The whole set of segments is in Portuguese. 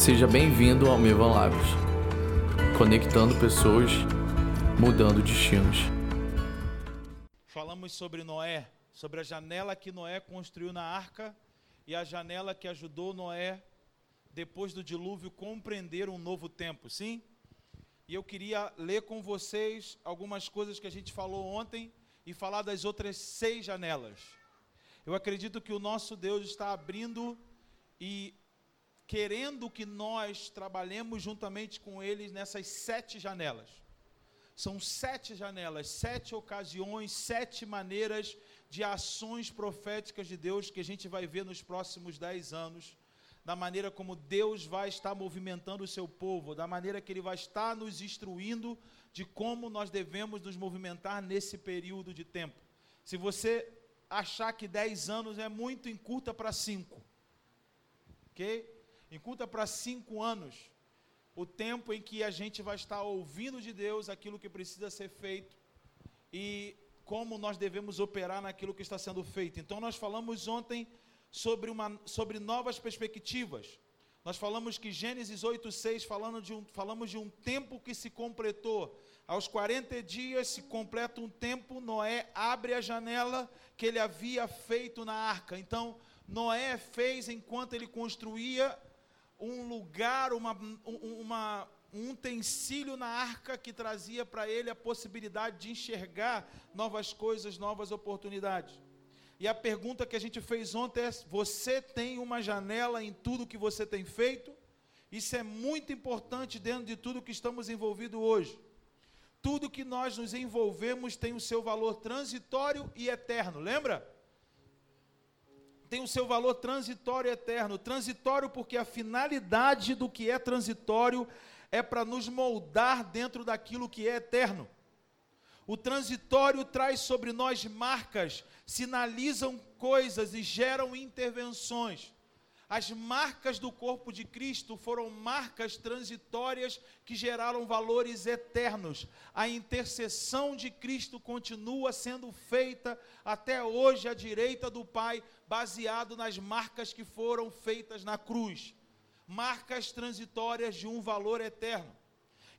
Seja bem-vindo ao Mevan Lábios, conectando pessoas, mudando destinos. Falamos sobre Noé, sobre a janela que Noé construiu na arca e a janela que ajudou Noé, depois do dilúvio, compreender um novo tempo, sim? E eu queria ler com vocês algumas coisas que a gente falou ontem e falar das outras seis janelas. Eu acredito que o nosso Deus está abrindo e querendo que nós trabalhemos juntamente com eles nessas sete janelas. São sete janelas, sete ocasiões, sete maneiras de ações proféticas de Deus que a gente vai ver nos próximos dez anos, da maneira como Deus vai estar movimentando o seu povo, da maneira que Ele vai estar nos instruindo de como nós devemos nos movimentar nesse período de tempo. Se você achar que dez anos é muito, encurta para cinco. Ok? Encurta para cinco anos o tempo em que a gente vai estar ouvindo de Deus aquilo que precisa ser feito e como nós devemos operar naquilo que está sendo feito. Então, nós falamos ontem sobre, uma, sobre novas perspectivas. Nós falamos que Gênesis 8,6, falando de um, falamos de um tempo que se completou. Aos 40 dias se completa um tempo, Noé abre a janela que ele havia feito na arca. Então, Noé fez enquanto ele construía um lugar, uma, uma, um utensílio na arca que trazia para ele a possibilidade de enxergar novas coisas, novas oportunidades. E a pergunta que a gente fez ontem é: você tem uma janela em tudo que você tem feito? Isso é muito importante dentro de tudo que estamos envolvidos hoje. Tudo que nós nos envolvemos tem o seu valor transitório e eterno, lembra? Tem o seu valor transitório e eterno. Transitório porque a finalidade do que é transitório é para nos moldar dentro daquilo que é eterno. O transitório traz sobre nós marcas, sinalizam coisas e geram intervenções. As marcas do corpo de Cristo foram marcas transitórias que geraram valores eternos. A intercessão de Cristo continua sendo feita até hoje à direita do Pai, baseado nas marcas que foram feitas na cruz. Marcas transitórias de um valor eterno.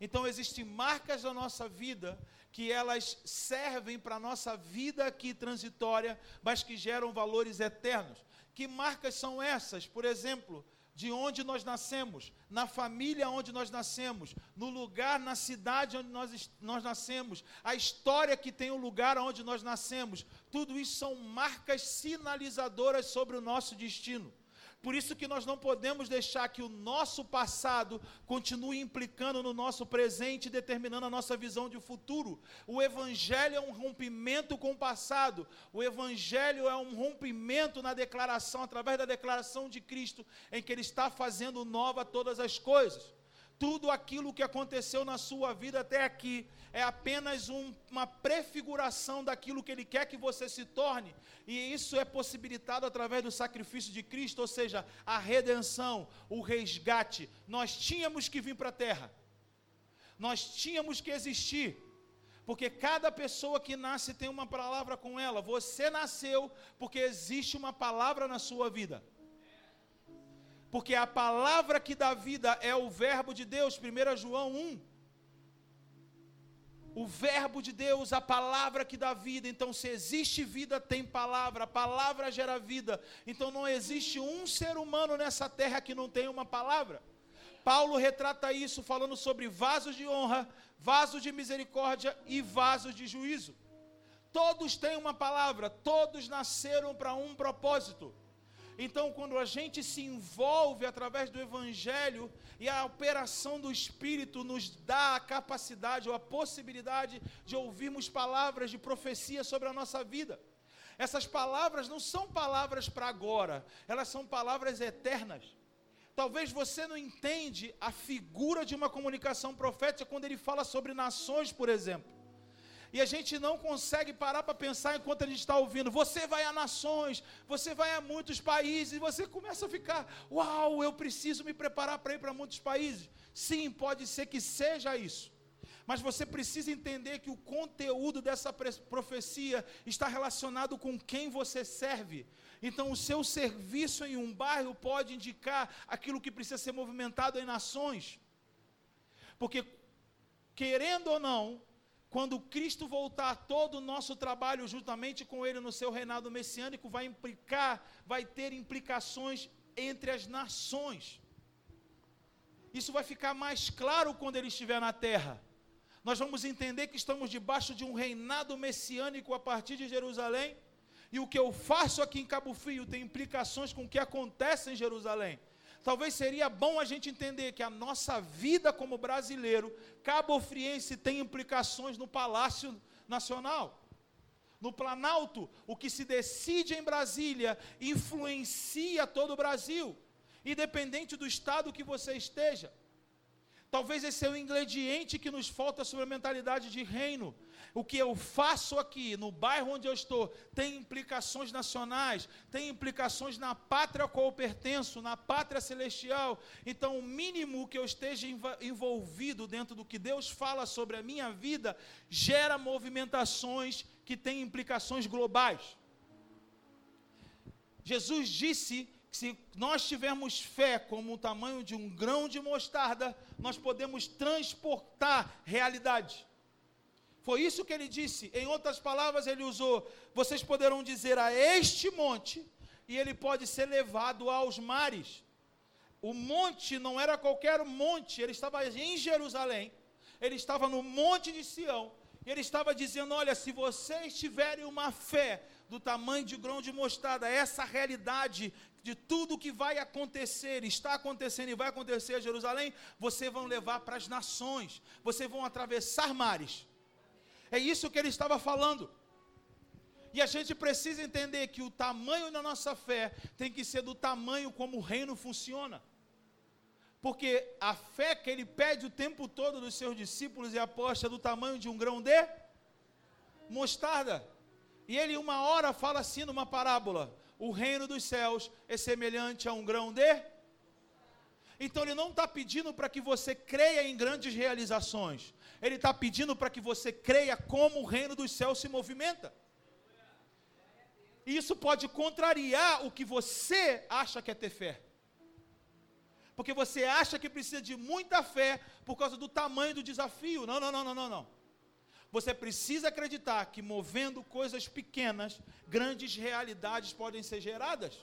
Então existem marcas da nossa vida que elas servem para a nossa vida aqui transitória, mas que geram valores eternos. Que marcas são essas? Por exemplo, de onde nós nascemos, na família onde nós nascemos, no lugar, na cidade onde nós, nós nascemos, a história que tem o lugar onde nós nascemos, tudo isso são marcas sinalizadoras sobre o nosso destino. Por isso que nós não podemos deixar que o nosso passado continue implicando no nosso presente, determinando a nossa visão de futuro. O evangelho é um rompimento com o passado. O evangelho é um rompimento na declaração através da declaração de Cristo, em que ele está fazendo nova todas as coisas tudo aquilo que aconteceu na sua vida até aqui é apenas um, uma prefiguração daquilo que Ele quer que você se torne, e isso é possibilitado através do sacrifício de Cristo, ou seja, a redenção, o resgate. Nós tínhamos que vir para a terra, nós tínhamos que existir, porque cada pessoa que nasce tem uma palavra com ela. Você nasceu porque existe uma palavra na sua vida porque a palavra que dá vida é o Verbo de Deus, 1 João 1. O Verbo de Deus, a palavra que dá vida. Então, se existe vida, tem palavra. A palavra gera vida. Então, não existe um ser humano nessa terra que não tenha uma palavra. Paulo retrata isso falando sobre vasos de honra, vasos de misericórdia e vasos de juízo. Todos têm uma palavra, todos nasceram para um propósito. Então, quando a gente se envolve através do Evangelho e a operação do Espírito nos dá a capacidade ou a possibilidade de ouvirmos palavras de profecia sobre a nossa vida. Essas palavras não são palavras para agora, elas são palavras eternas. Talvez você não entende a figura de uma comunicação profética quando ele fala sobre nações, por exemplo. E a gente não consegue parar para pensar enquanto a gente está ouvindo. Você vai a nações, você vai a muitos países, e você começa a ficar: Uau, eu preciso me preparar para ir para muitos países. Sim, pode ser que seja isso. Mas você precisa entender que o conteúdo dessa profecia está relacionado com quem você serve. Então, o seu serviço em um bairro pode indicar aquilo que precisa ser movimentado em nações. Porque, querendo ou não, quando Cristo voltar, todo o nosso trabalho juntamente com Ele no seu reinado messiânico vai implicar, vai ter implicações entre as nações. Isso vai ficar mais claro quando Ele estiver na terra nós vamos entender que estamos debaixo de um reinado messiânico a partir de Jerusalém, e o que eu faço aqui em Cabo Frio tem implicações com o que acontece em Jerusalém. Talvez seria bom a gente entender que a nossa vida como brasileiro, cabo-friense, tem implicações no Palácio Nacional. No Planalto, o que se decide em Brasília influencia todo o Brasil, independente do estado que você esteja. Talvez esse é o ingrediente que nos falta sobre a mentalidade de reino. O que eu faço aqui, no bairro onde eu estou, tem implicações nacionais, tem implicações na pátria a qual eu pertenço, na pátria celestial. Então, o mínimo que eu esteja envolvido dentro do que Deus fala sobre a minha vida gera movimentações que têm implicações globais. Jesus disse se nós tivermos fé como o tamanho de um grão de mostarda, nós podemos transportar realidade. Foi isso que ele disse. Em outras palavras, ele usou: vocês poderão dizer a este monte, e ele pode ser levado aos mares. O monte não era qualquer monte, ele estava em Jerusalém, ele estava no monte de Sião, e ele estava dizendo: Olha, se vocês tiverem uma fé do tamanho de grão de mostarda, essa realidade de tudo que vai acontecer, está acontecendo e vai acontecer em Jerusalém, vocês vão levar para as nações, vocês vão atravessar mares. É isso que ele estava falando. E a gente precisa entender que o tamanho da nossa fé tem que ser do tamanho como o reino funciona. Porque a fé que ele pede o tempo todo dos seus discípulos e apóstolos é do tamanho de um grão de mostarda. E ele, uma hora, fala assim numa parábola: o reino dos céus é semelhante a um grão de. Então ele não está pedindo para que você creia em grandes realizações, ele está pedindo para que você creia como o reino dos céus se movimenta. E isso pode contrariar o que você acha que é ter fé. Porque você acha que precisa de muita fé por causa do tamanho do desafio. Não, não, não, não, não, não. Você precisa acreditar que movendo coisas pequenas, grandes realidades podem ser geradas.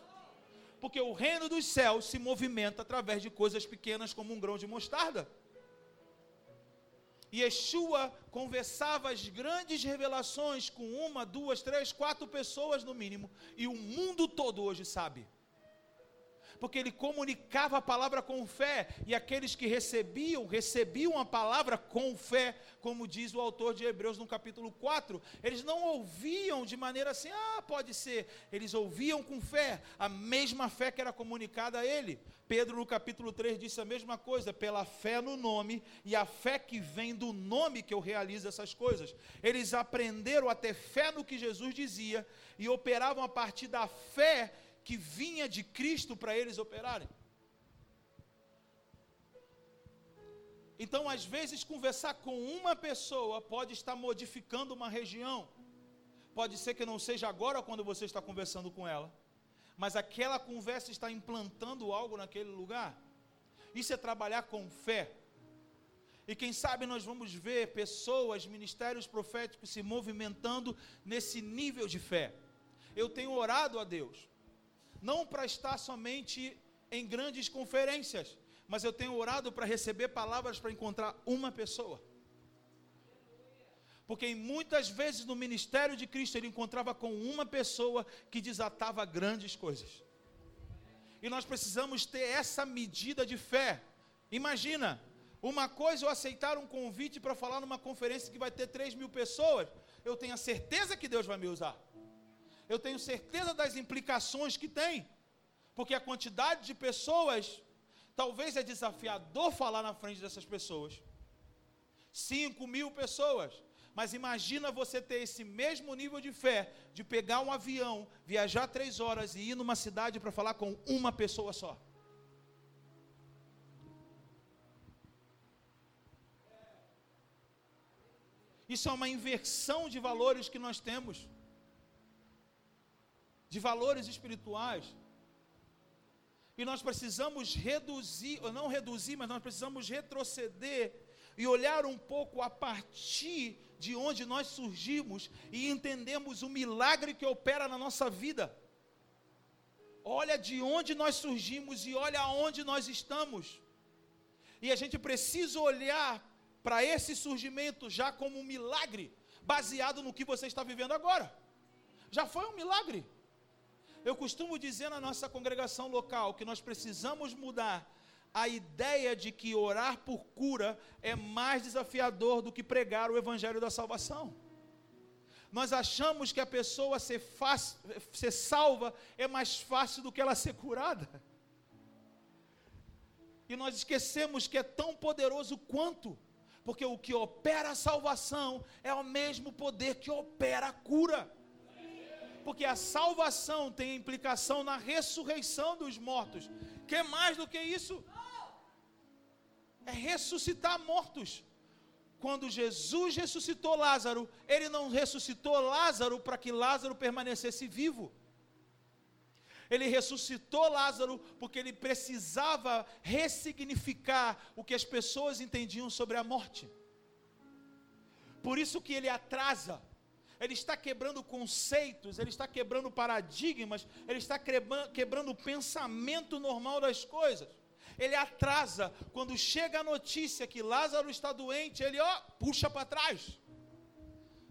Porque o reino dos céus se movimenta através de coisas pequenas como um grão de mostarda. E Yeshua conversava as grandes revelações com uma, duas, três, quatro pessoas no mínimo, e o mundo todo hoje sabe porque ele comunicava a palavra com fé, e aqueles que recebiam, recebiam a palavra com fé, como diz o autor de Hebreus no capítulo 4. Eles não ouviam de maneira assim, ah, pode ser. Eles ouviam com fé, a mesma fé que era comunicada a ele. Pedro, no capítulo 3, disse a mesma coisa, pela fé no nome e a fé que vem do nome que eu realizo essas coisas. Eles aprenderam a ter fé no que Jesus dizia e operavam a partir da fé que vinha de Cristo para eles operarem. Então, às vezes, conversar com uma pessoa pode estar modificando uma região. Pode ser que não seja agora quando você está conversando com ela, mas aquela conversa está implantando algo naquele lugar. Isso é trabalhar com fé. E quem sabe nós vamos ver pessoas, ministérios proféticos se movimentando nesse nível de fé. Eu tenho orado a Deus não para estar somente em grandes conferências, mas eu tenho orado para receber palavras para encontrar uma pessoa. Porque muitas vezes no ministério de Cristo ele encontrava com uma pessoa que desatava grandes coisas. E nós precisamos ter essa medida de fé. Imagina, uma coisa eu aceitar um convite para falar numa conferência que vai ter 3 mil pessoas, eu tenho a certeza que Deus vai me usar eu tenho certeza das implicações que tem, porque a quantidade de pessoas, talvez é desafiador falar na frente dessas pessoas. 5 mil pessoas. Mas imagina você ter esse mesmo nível de fé, de pegar um avião, viajar três horas e ir numa cidade para falar com uma pessoa só. Isso é uma inversão de valores que nós temos, de valores espirituais. E nós precisamos reduzir, ou não reduzir, mas nós precisamos retroceder e olhar um pouco a partir de onde nós surgimos e entendemos o milagre que opera na nossa vida. Olha de onde nós surgimos e olha aonde nós estamos. E a gente precisa olhar para esse surgimento já como um milagre, baseado no que você está vivendo agora. Já foi um milagre. Eu costumo dizer na nossa congregação local que nós precisamos mudar a ideia de que orar por cura é mais desafiador do que pregar o evangelho da salvação. Nós achamos que a pessoa ser, fácil, ser salva é mais fácil do que ela ser curada. E nós esquecemos que é tão poderoso quanto, porque o que opera a salvação é o mesmo poder que opera a cura. Porque a salvação tem implicação na ressurreição dos mortos. Que mais do que isso? É ressuscitar mortos. Quando Jesus ressuscitou Lázaro, ele não ressuscitou Lázaro para que Lázaro permanecesse vivo. Ele ressuscitou Lázaro porque ele precisava ressignificar o que as pessoas entendiam sobre a morte. Por isso que ele atrasa. Ele está quebrando conceitos, ele está quebrando paradigmas, ele está quebrando o pensamento normal das coisas. Ele atrasa. Quando chega a notícia que Lázaro está doente, ele ó, puxa para trás.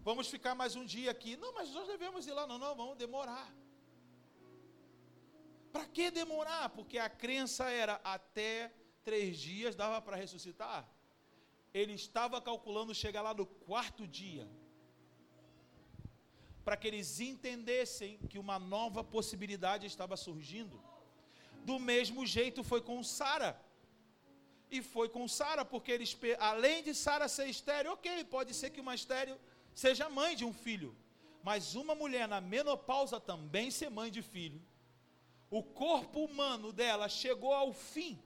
Vamos ficar mais um dia aqui. Não, mas nós devemos ir lá. Não, não, vamos demorar. Para que demorar? Porque a crença era até três dias dava para ressuscitar. Ele estava calculando chegar lá no quarto dia. Para que eles entendessem que uma nova possibilidade estava surgindo. Do mesmo jeito foi com Sara. E foi com Sara, porque eles, além de Sara ser estéreo, ok, pode ser que uma estéreo seja mãe de um filho. Mas uma mulher na menopausa também ser mãe de filho o corpo humano dela chegou ao fim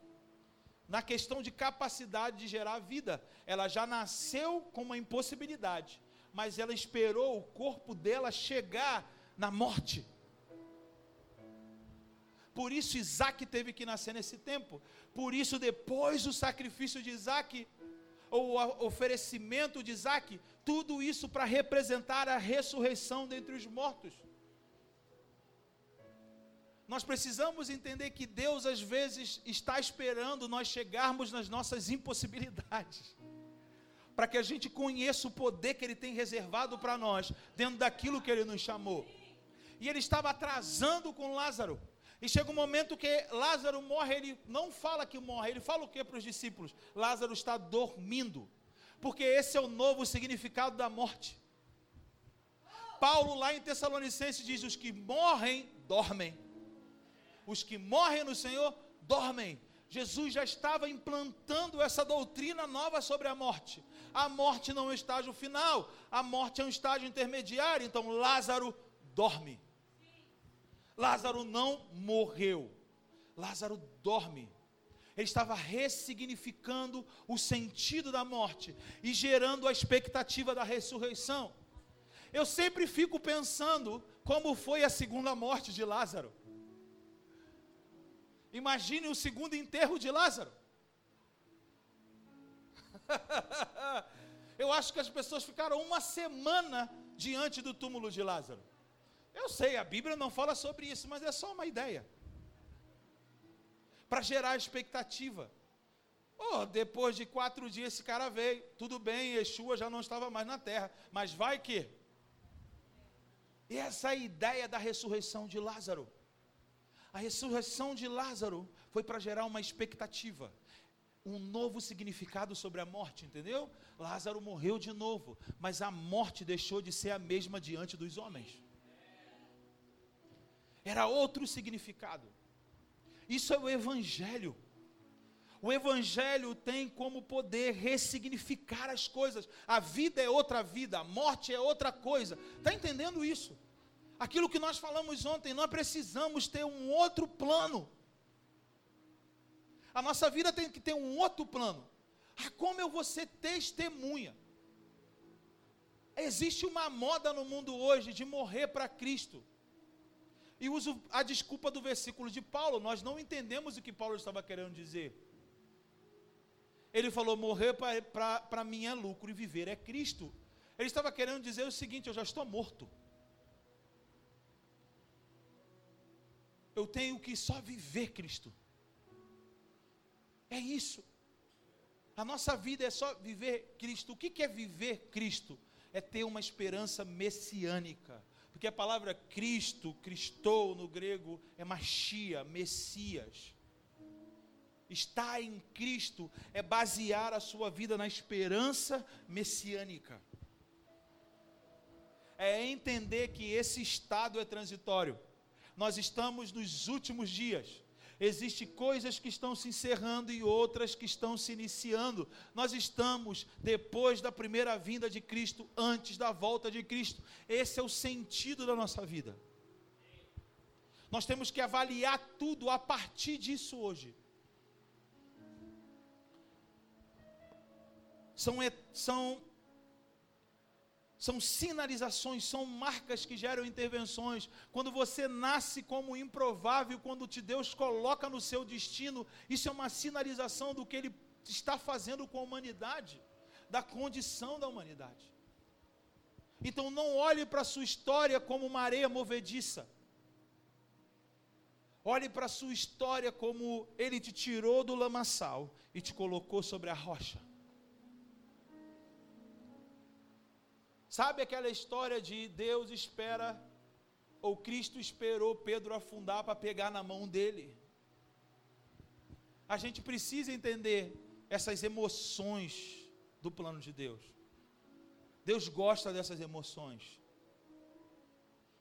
na questão de capacidade de gerar vida. Ela já nasceu com uma impossibilidade, mas ela esperou o corpo dela chegar na morte. Por isso Isaac teve que nascer nesse tempo. Por isso, depois do sacrifício de Isaac, ou o oferecimento de Isaac, tudo isso para representar a ressurreição dentre os mortos. Nós precisamos entender que Deus às vezes está esperando nós chegarmos nas nossas impossibilidades, para que a gente conheça o poder que Ele tem reservado para nós, dentro daquilo que Ele nos chamou. E Ele estava atrasando com Lázaro. E chega um momento que Lázaro morre, ele não fala que morre, ele fala o que para os discípulos? Lázaro está dormindo, porque esse é o novo significado da morte. Paulo, lá em Tessalonicenses, diz: os que morrem, dormem os que morrem no Senhor dormem. Jesus já estava implantando essa doutrina nova sobre a morte. A morte não é um estágio final, a morte é um estágio intermediário. Então Lázaro dorme. Lázaro não morreu. Lázaro dorme. Ele estava ressignificando o sentido da morte e gerando a expectativa da ressurreição. Eu sempre fico pensando como foi a segunda morte de Lázaro. Imagine o segundo enterro de Lázaro. Eu acho que as pessoas ficaram uma semana diante do túmulo de Lázaro. Eu sei, a Bíblia não fala sobre isso, mas é só uma ideia. Para gerar expectativa. Oh, depois de quatro dias esse cara veio. Tudo bem, Yeshua já não estava mais na terra. Mas vai que. E essa é ideia da ressurreição de Lázaro. A ressurreição de Lázaro foi para gerar uma expectativa, um novo significado sobre a morte, entendeu? Lázaro morreu de novo, mas a morte deixou de ser a mesma diante dos homens. Era outro significado. Isso é o Evangelho. O Evangelho tem como poder ressignificar as coisas. A vida é outra vida, a morte é outra coisa. Está entendendo isso? Aquilo que nós falamos ontem, nós precisamos ter um outro plano. A nossa vida tem que ter um outro plano. Ah, como eu vou ser testemunha? Existe uma moda no mundo hoje de morrer para Cristo. E uso a desculpa do versículo de Paulo, nós não entendemos o que Paulo estava querendo dizer. Ele falou: morrer para mim é lucro e viver é Cristo. Ele estava querendo dizer o seguinte: eu já estou morto. Eu tenho que só viver Cristo. É isso. A nossa vida é só viver Cristo. O que é viver Cristo? É ter uma esperança messiânica. Porque a palavra Cristo, Cristou no grego, é Machia, Messias. Estar em Cristo é basear a sua vida na esperança messiânica. É entender que esse estado é transitório. Nós estamos nos últimos dias. Existem coisas que estão se encerrando e outras que estão se iniciando. Nós estamos depois da primeira vinda de Cristo, antes da volta de Cristo. Esse é o sentido da nossa vida. Nós temos que avaliar tudo a partir disso hoje. São, são são sinalizações, são marcas que geram intervenções. Quando você nasce como improvável, quando te Deus coloca no seu destino, isso é uma sinalização do que Ele está fazendo com a humanidade, da condição da humanidade. Então não olhe para a sua história como uma areia movediça. Olhe para a sua história como Ele te tirou do lamaçal e te colocou sobre a rocha. Sabe aquela história de Deus espera, ou Cristo esperou Pedro afundar para pegar na mão dele? A gente precisa entender essas emoções do plano de Deus. Deus gosta dessas emoções.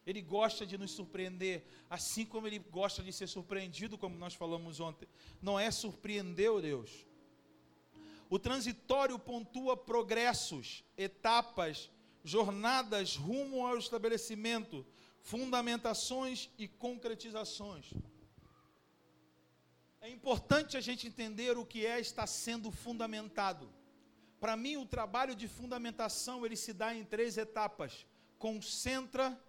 Ele gosta de nos surpreender, assim como ele gosta de ser surpreendido, como nós falamos ontem. Não é surpreender o Deus. O transitório pontua progressos, etapas jornadas rumo ao estabelecimento, fundamentações e concretizações. É importante a gente entender o que é estar sendo fundamentado. Para mim, o trabalho de fundamentação ele se dá em três etapas: concentra,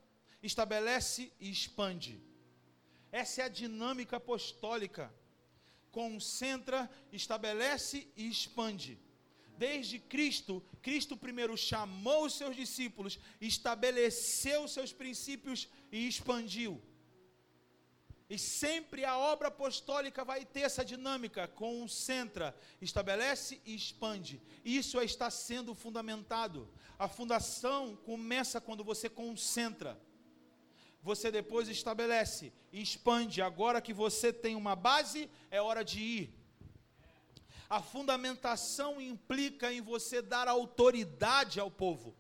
estabelece e expande. Essa é a dinâmica apostólica. Concentra, estabelece e expande desde Cristo, Cristo primeiro chamou os seus discípulos, estabeleceu seus princípios e expandiu. E sempre a obra apostólica vai ter essa dinâmica, concentra, estabelece e expande. Isso está sendo fundamentado. A fundação começa quando você concentra. Você depois estabelece e expande. Agora que você tem uma base, é hora de ir. A fundamentação implica em você dar autoridade ao povo.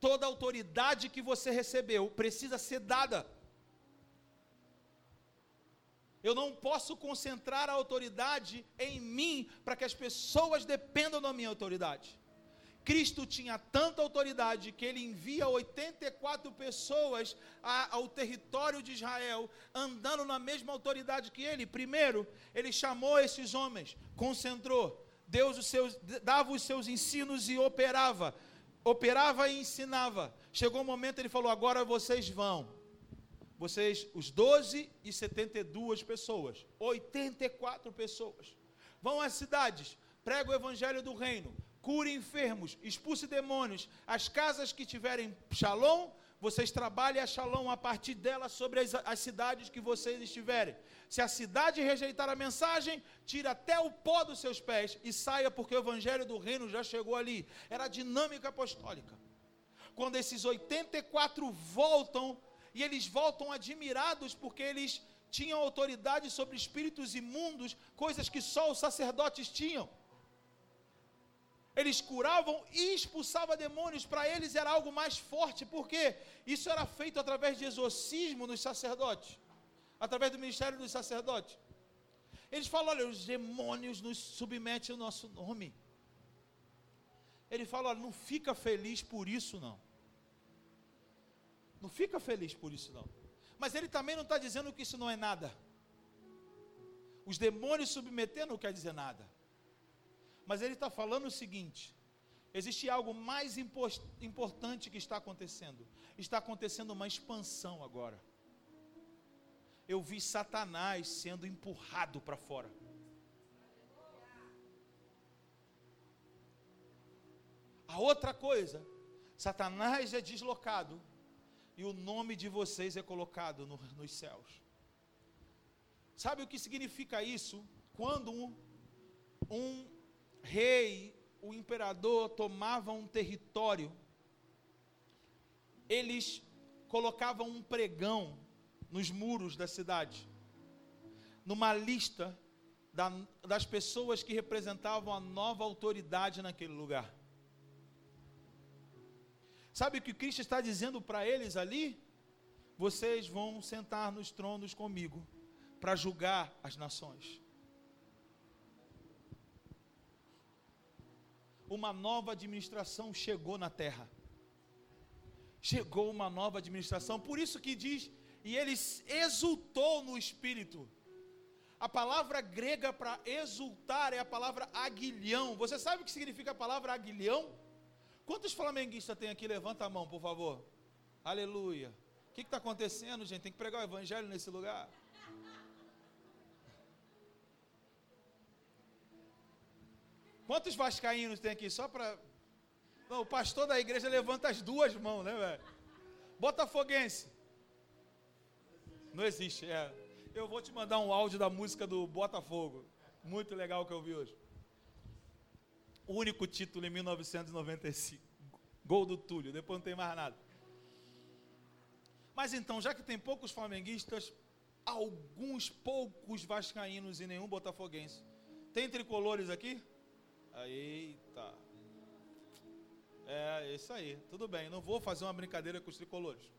Toda autoridade que você recebeu precisa ser dada. Eu não posso concentrar a autoridade em mim para que as pessoas dependam da minha autoridade. Cristo tinha tanta autoridade que ele envia 84 pessoas a, ao território de Israel, andando na mesma autoridade que ele. Primeiro, ele chamou esses homens, concentrou, Deus os seus, dava os seus ensinos e operava. Operava e ensinava. Chegou o um momento, ele falou: agora vocês vão. Vocês, os 12 e 72 pessoas, 84 pessoas, vão às cidades, prega o evangelho do reino, cure enfermos, expulse demônios. As casas que tiverem shalom, vocês trabalhem a shalom a partir dela sobre as, as, cidades que vocês estiverem. Se a cidade rejeitar a mensagem, tira até o pó dos seus pés e saia, porque o evangelho do reino já chegou ali. Era a dinâmica apostólica. Quando esses 84 voltam, e eles voltam admirados porque eles tinham autoridade sobre espíritos imundos, coisas que só os sacerdotes tinham. Eles curavam e expulsavam demônios, para eles era algo mais forte, porque isso era feito através de exorcismo nos sacerdotes, através do ministério dos sacerdotes. Eles falam: olha, os demônios nos submetem ao nosso nome. Ele fala: olha, não fica feliz por isso, não. Não fica feliz por isso, não. Mas ele também não está dizendo que isso não é nada. Os demônios submetendo não quer dizer nada. Mas ele está falando o seguinte: Existe algo mais importante que está acontecendo. Está acontecendo uma expansão agora. Eu vi Satanás sendo empurrado para fora. A outra coisa, Satanás é deslocado e o nome de vocês é colocado no, nos céus. Sabe o que significa isso? Quando um, um rei o imperador tomava um território, eles colocavam um pregão nos muros da cidade, numa lista da, das pessoas que representavam a nova autoridade naquele lugar. Sabe o que Cristo está dizendo para eles ali? Vocês vão sentar nos tronos comigo para julgar as nações. Uma nova administração chegou na terra. Chegou uma nova administração, por isso que diz, e ele exultou no espírito. A palavra grega para exultar é a palavra aguilhão. Você sabe o que significa a palavra aguilhão? Quantos flamenguistas tem aqui? Levanta a mão, por favor. Aleluia. O que está acontecendo, gente? Tem que pregar o evangelho nesse lugar. Quantos vascaínos tem aqui? Só para. o pastor da igreja levanta as duas mãos, né, velho? Botafoguense. Não existe, é. Eu vou te mandar um áudio da música do Botafogo. Muito legal que eu vi hoje. O único título em 1995. Gol do Túlio, depois não tem mais nada. Mas então, já que tem poucos flamenguistas, alguns poucos vascaínos e nenhum botafoguense. Tem tricolores aqui? Eita. É, isso aí. Tudo bem. Não vou fazer uma brincadeira com os tricolores.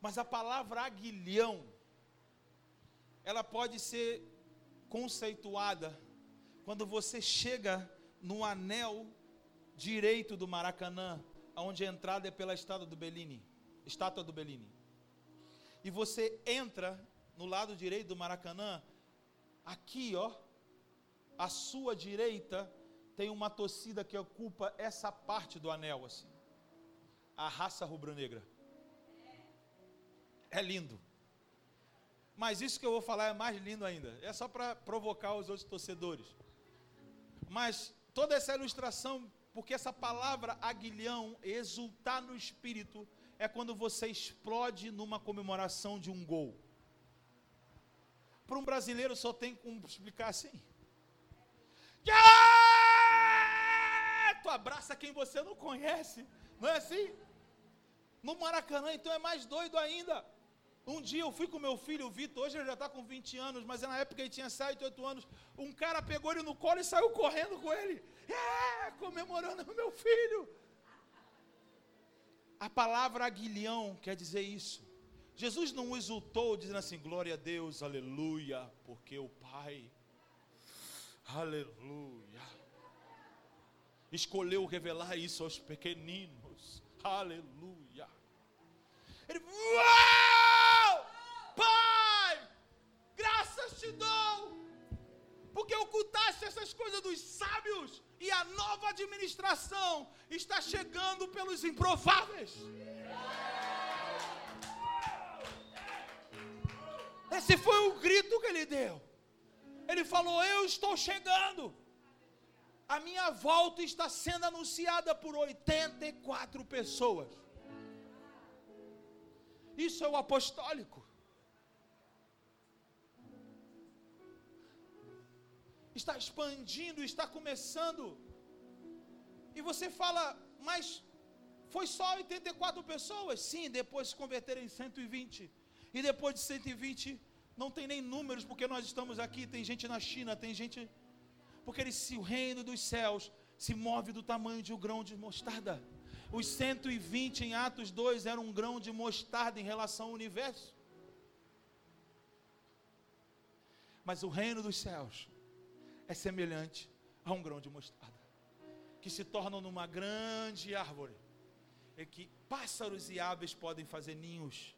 Mas a palavra aguilhão, ela pode ser conceituada quando você chega no anel direito do Maracanã, onde a entrada é pela estátua do Bellini, estátua do Bellini. E você entra no lado direito do Maracanã, aqui, ó, à sua direita tem uma torcida que ocupa essa parte do anel assim. A raça rubro-negra. É lindo. Mas isso que eu vou falar é mais lindo ainda. É só para provocar os outros torcedores. Mas toda essa ilustração, porque essa palavra aguilhão, exultar no espírito, é quando você explode numa comemoração de um gol. Para um brasileiro só tem como explicar assim. Ah! Tu abraça quem você não conhece, não é assim? No Maracanã, então é mais doido ainda. Um dia eu fui com meu filho, o Vitor, hoje ele já está com 20 anos, mas na época ele tinha 7, 8 anos. Um cara pegou ele no colo e saiu correndo com ele. É, comemorando o meu filho. A palavra aguilhão quer dizer isso. Jesus não exultou dizendo assim, glória a Deus, aleluia, porque o Pai Aleluia. Escolheu revelar isso aos pequeninos. Aleluia. Ele, uau! Pai, graças te dou, porque ocultaste essas coisas dos sábios, e a nova administração está chegando pelos improváveis. Esse foi o grito que ele deu. Ele falou: Eu estou chegando. A minha volta está sendo anunciada por 84 pessoas. Isso é o apostólico. Está expandindo, está começando. E você fala, mas foi só 84 pessoas? Sim, depois se converteram em 120. E depois de 120, não tem nem números, porque nós estamos aqui, tem gente na China, tem gente. Porque ele, se o reino dos céus se move do tamanho de um grão de mostarda. Os 120 em Atos 2 eram um grão de mostarda em relação ao universo. Mas o reino dos céus é semelhante a um grão de mostarda, que se torna numa grande árvore, e que pássaros e aves podem fazer ninhos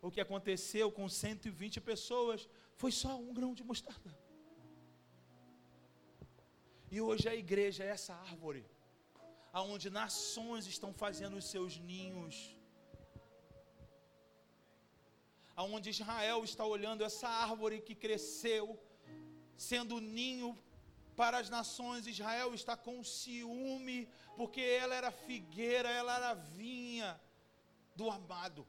o que aconteceu com 120 pessoas foi só um grão de mostarda. E hoje a igreja é essa árvore, aonde nações estão fazendo os seus ninhos. Aonde Israel está olhando essa árvore que cresceu, sendo ninho para as nações, Israel está com ciúme, porque ela era figueira, ela era vinha do amado.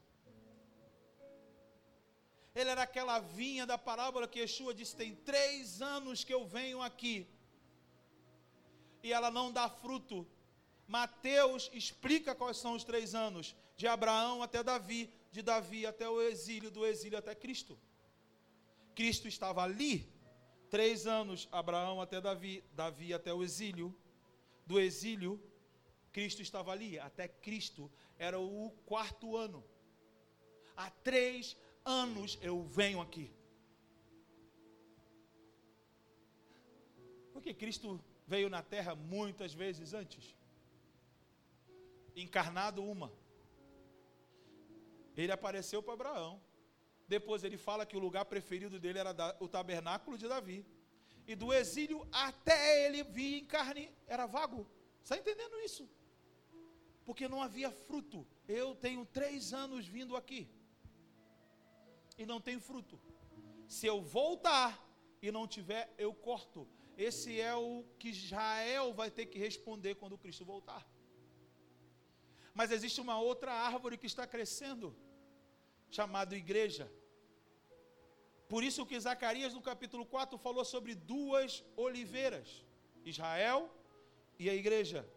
Ele era aquela vinha da parábola que Yeshua disse: Tem três anos que eu venho aqui, e ela não dá fruto. Mateus explica quais são os três anos: de Abraão até Davi, de Davi até o exílio, do exílio até Cristo. Cristo estava ali, Três anos, Abraão até Davi, Davi até o exílio. Do exílio, Cristo estava ali, até Cristo era o quarto ano. Há três anos eu venho aqui. Porque Cristo veio na terra muitas vezes antes. Encarnado uma. Ele apareceu para Abraão. Depois ele fala que o lugar preferido dele era o tabernáculo de Davi. E do exílio até ele vir em carne era vago. Está entendendo isso? Porque não havia fruto. Eu tenho três anos vindo aqui. E não tem fruto. Se eu voltar e não tiver, eu corto. Esse é o que Israel vai ter que responder quando Cristo voltar. Mas existe uma outra árvore que está crescendo, chamado igreja. Por isso que Zacarias no capítulo 4 falou sobre duas oliveiras, Israel e a igreja.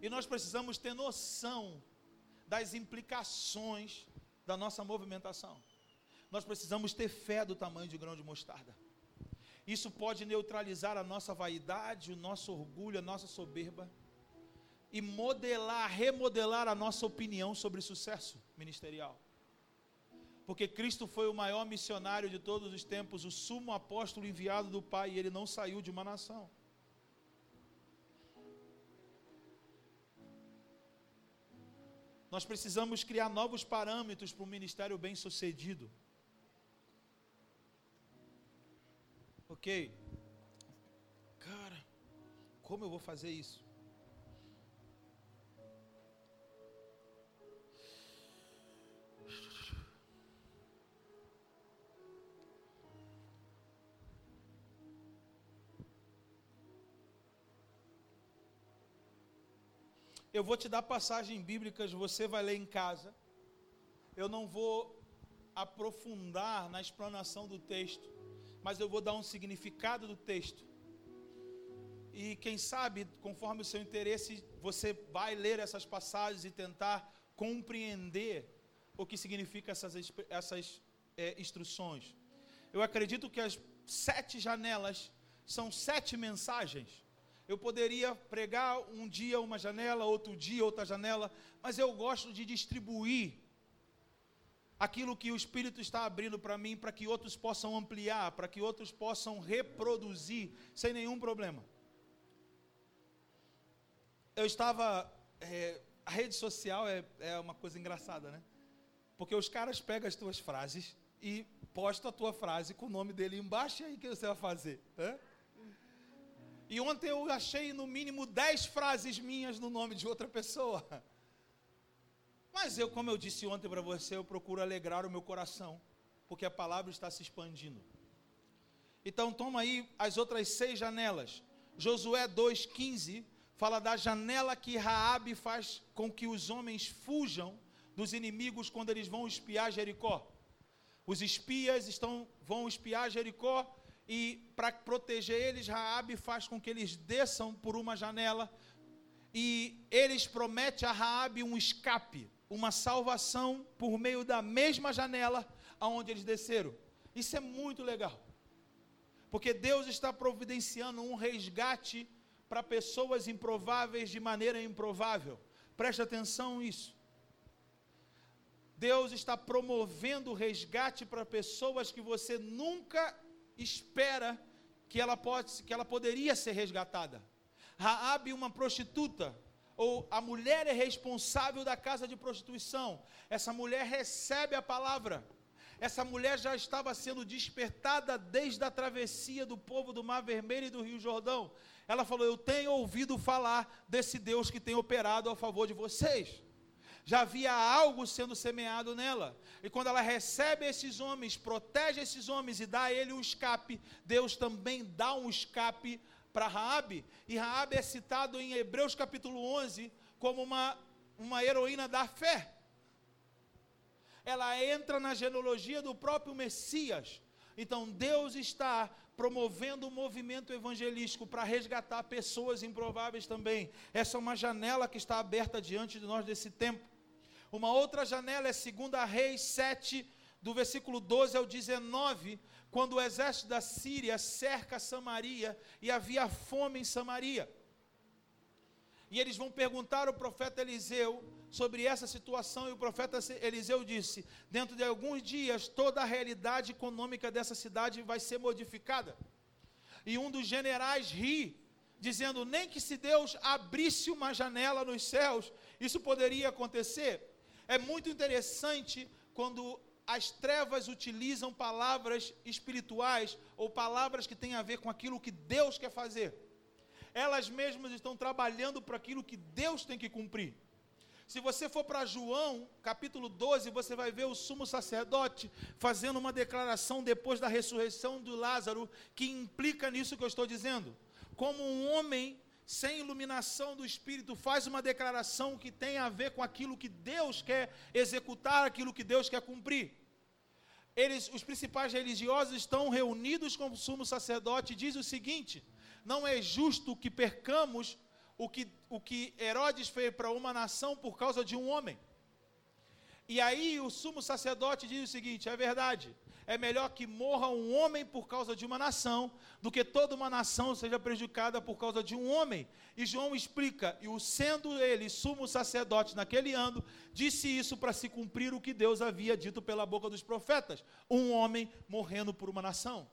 E nós precisamos ter noção das implicações da nossa movimentação. Nós precisamos ter fé do tamanho de grão de mostarda. Isso pode neutralizar a nossa vaidade, o nosso orgulho, a nossa soberba e modelar, remodelar a nossa opinião sobre sucesso ministerial. Porque Cristo foi o maior missionário de todos os tempos, o sumo apóstolo enviado do Pai, e ele não saiu de uma nação. Nós precisamos criar novos parâmetros para um ministério bem-sucedido. Ok? Cara, como eu vou fazer isso? Eu vou te dar passagens bíblicas, você vai ler em casa. Eu não vou aprofundar na explanação do texto, mas eu vou dar um significado do texto. E quem sabe, conforme o seu interesse, você vai ler essas passagens e tentar compreender o que significa essas, essas é, instruções. Eu acredito que as sete janelas são sete mensagens eu poderia pregar um dia uma janela, outro dia outra janela, mas eu gosto de distribuir aquilo que o Espírito está abrindo para mim, para que outros possam ampliar, para que outros possam reproduzir sem nenhum problema. Eu estava. É, a rede social é, é uma coisa engraçada, né? Porque os caras pegam as tuas frases e postam a tua frase com o nome dele embaixo, e aí o que você vai fazer? Hã? E ontem eu achei no mínimo dez frases minhas no nome de outra pessoa. Mas eu, como eu disse ontem para você, eu procuro alegrar o meu coração, porque a palavra está se expandindo. Então toma aí as outras seis janelas. Josué 2,15 fala da janela que Raabe faz com que os homens fujam dos inimigos quando eles vão espiar Jericó. Os espias estão, vão espiar Jericó e para proteger eles, Raabe faz com que eles desçam por uma janela e eles prometem a Raabe um escape, uma salvação por meio da mesma janela aonde eles desceram. Isso é muito legal. Porque Deus está providenciando um resgate para pessoas improváveis de maneira improvável. Preste atenção nisso. Deus está promovendo resgate para pessoas que você nunca espera que ela, pode, que ela poderia ser resgatada. Raabe, uma prostituta, ou a mulher é responsável da casa de prostituição. Essa mulher recebe a palavra. Essa mulher já estava sendo despertada desde a travessia do povo do Mar Vermelho e do Rio Jordão. Ela falou: Eu tenho ouvido falar desse Deus que tem operado a favor de vocês. Já havia algo sendo semeado nela. E quando ela recebe esses homens, protege esses homens e dá a ele um escape, Deus também dá um escape para Raabe. E Raabe é citado em Hebreus capítulo 11 como uma, uma heroína da fé ela entra na genealogia do próprio Messias. Então Deus está promovendo um movimento evangelístico para resgatar pessoas improváveis também. Essa é uma janela que está aberta diante de nós desse tempo. Uma outra janela é 2 Reis 7, do versículo 12 ao 19, quando o exército da Síria cerca Samaria e havia fome em Samaria. E eles vão perguntar ao profeta Eliseu sobre essa situação, e o profeta Eliseu disse: Dentro de alguns dias, toda a realidade econômica dessa cidade vai ser modificada. E um dos generais ri, dizendo: Nem que se Deus abrisse uma janela nos céus, isso poderia acontecer. É muito interessante quando as trevas utilizam palavras espirituais ou palavras que têm a ver com aquilo que Deus quer fazer elas mesmas estão trabalhando para aquilo que Deus tem que cumprir. Se você for para João, capítulo 12, você vai ver o sumo sacerdote fazendo uma declaração depois da ressurreição de Lázaro, que implica nisso que eu estou dizendo. Como um homem sem iluminação do Espírito faz uma declaração que tem a ver com aquilo que Deus quer executar, aquilo que Deus quer cumprir. Eles, os principais religiosos estão reunidos com o sumo sacerdote e diz o seguinte: não é justo que percamos o que, o que Herodes fez para uma nação por causa de um homem. E aí o sumo sacerdote diz o seguinte: é verdade, é melhor que morra um homem por causa de uma nação, do que toda uma nação seja prejudicada por causa de um homem. E João explica, e o sendo ele sumo sacerdote naquele ano, disse isso para se cumprir o que Deus havia dito pela boca dos profetas: um homem morrendo por uma nação.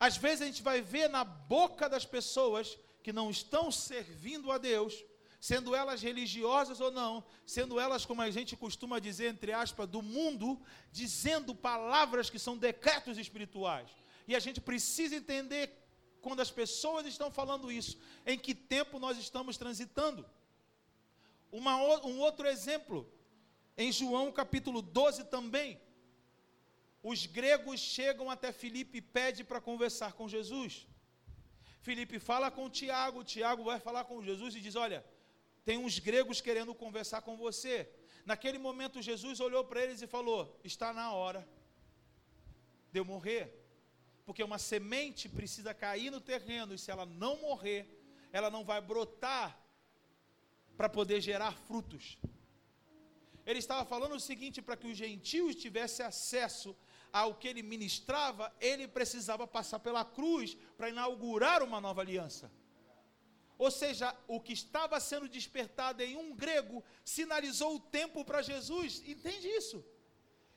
Às vezes a gente vai ver na boca das pessoas que não estão servindo a Deus, sendo elas religiosas ou não, sendo elas, como a gente costuma dizer, entre aspas, do mundo, dizendo palavras que são decretos espirituais. E a gente precisa entender, quando as pessoas estão falando isso, em que tempo nós estamos transitando. Uma, um outro exemplo, em João capítulo 12 também, os gregos chegam até Filipe e pede para conversar com Jesus. Filipe fala com Tiago, Tiago vai falar com Jesus e diz: Olha, tem uns gregos querendo conversar com você. Naquele momento, Jesus olhou para eles e falou: Está na hora de eu morrer. Porque uma semente precisa cair no terreno e se ela não morrer, ela não vai brotar para poder gerar frutos. Ele estava falando o seguinte: para que os gentios tivessem acesso ao que ele ministrava, ele precisava passar pela cruz para inaugurar uma nova aliança. Ou seja, o que estava sendo despertado em um grego sinalizou o tempo para Jesus. Entende isso?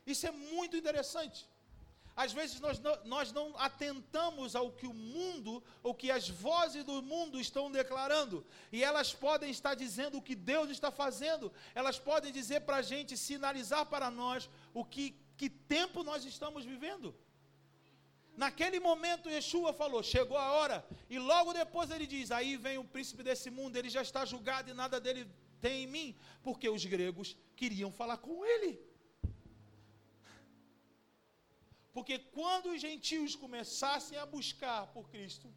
Isso é muito interessante. Às vezes nós não, nós não atentamos ao que o mundo, ou que as vozes do mundo estão declarando, e elas podem estar dizendo o que Deus está fazendo, elas podem dizer para a gente, sinalizar para nós o que que tempo nós estamos vivendo. Naquele momento, Yeshua falou: chegou a hora, e logo depois ele diz: aí vem o príncipe desse mundo, ele já está julgado e nada dele tem em mim, porque os gregos queriam falar com ele. Porque quando os gentios começassem a buscar por Cristo,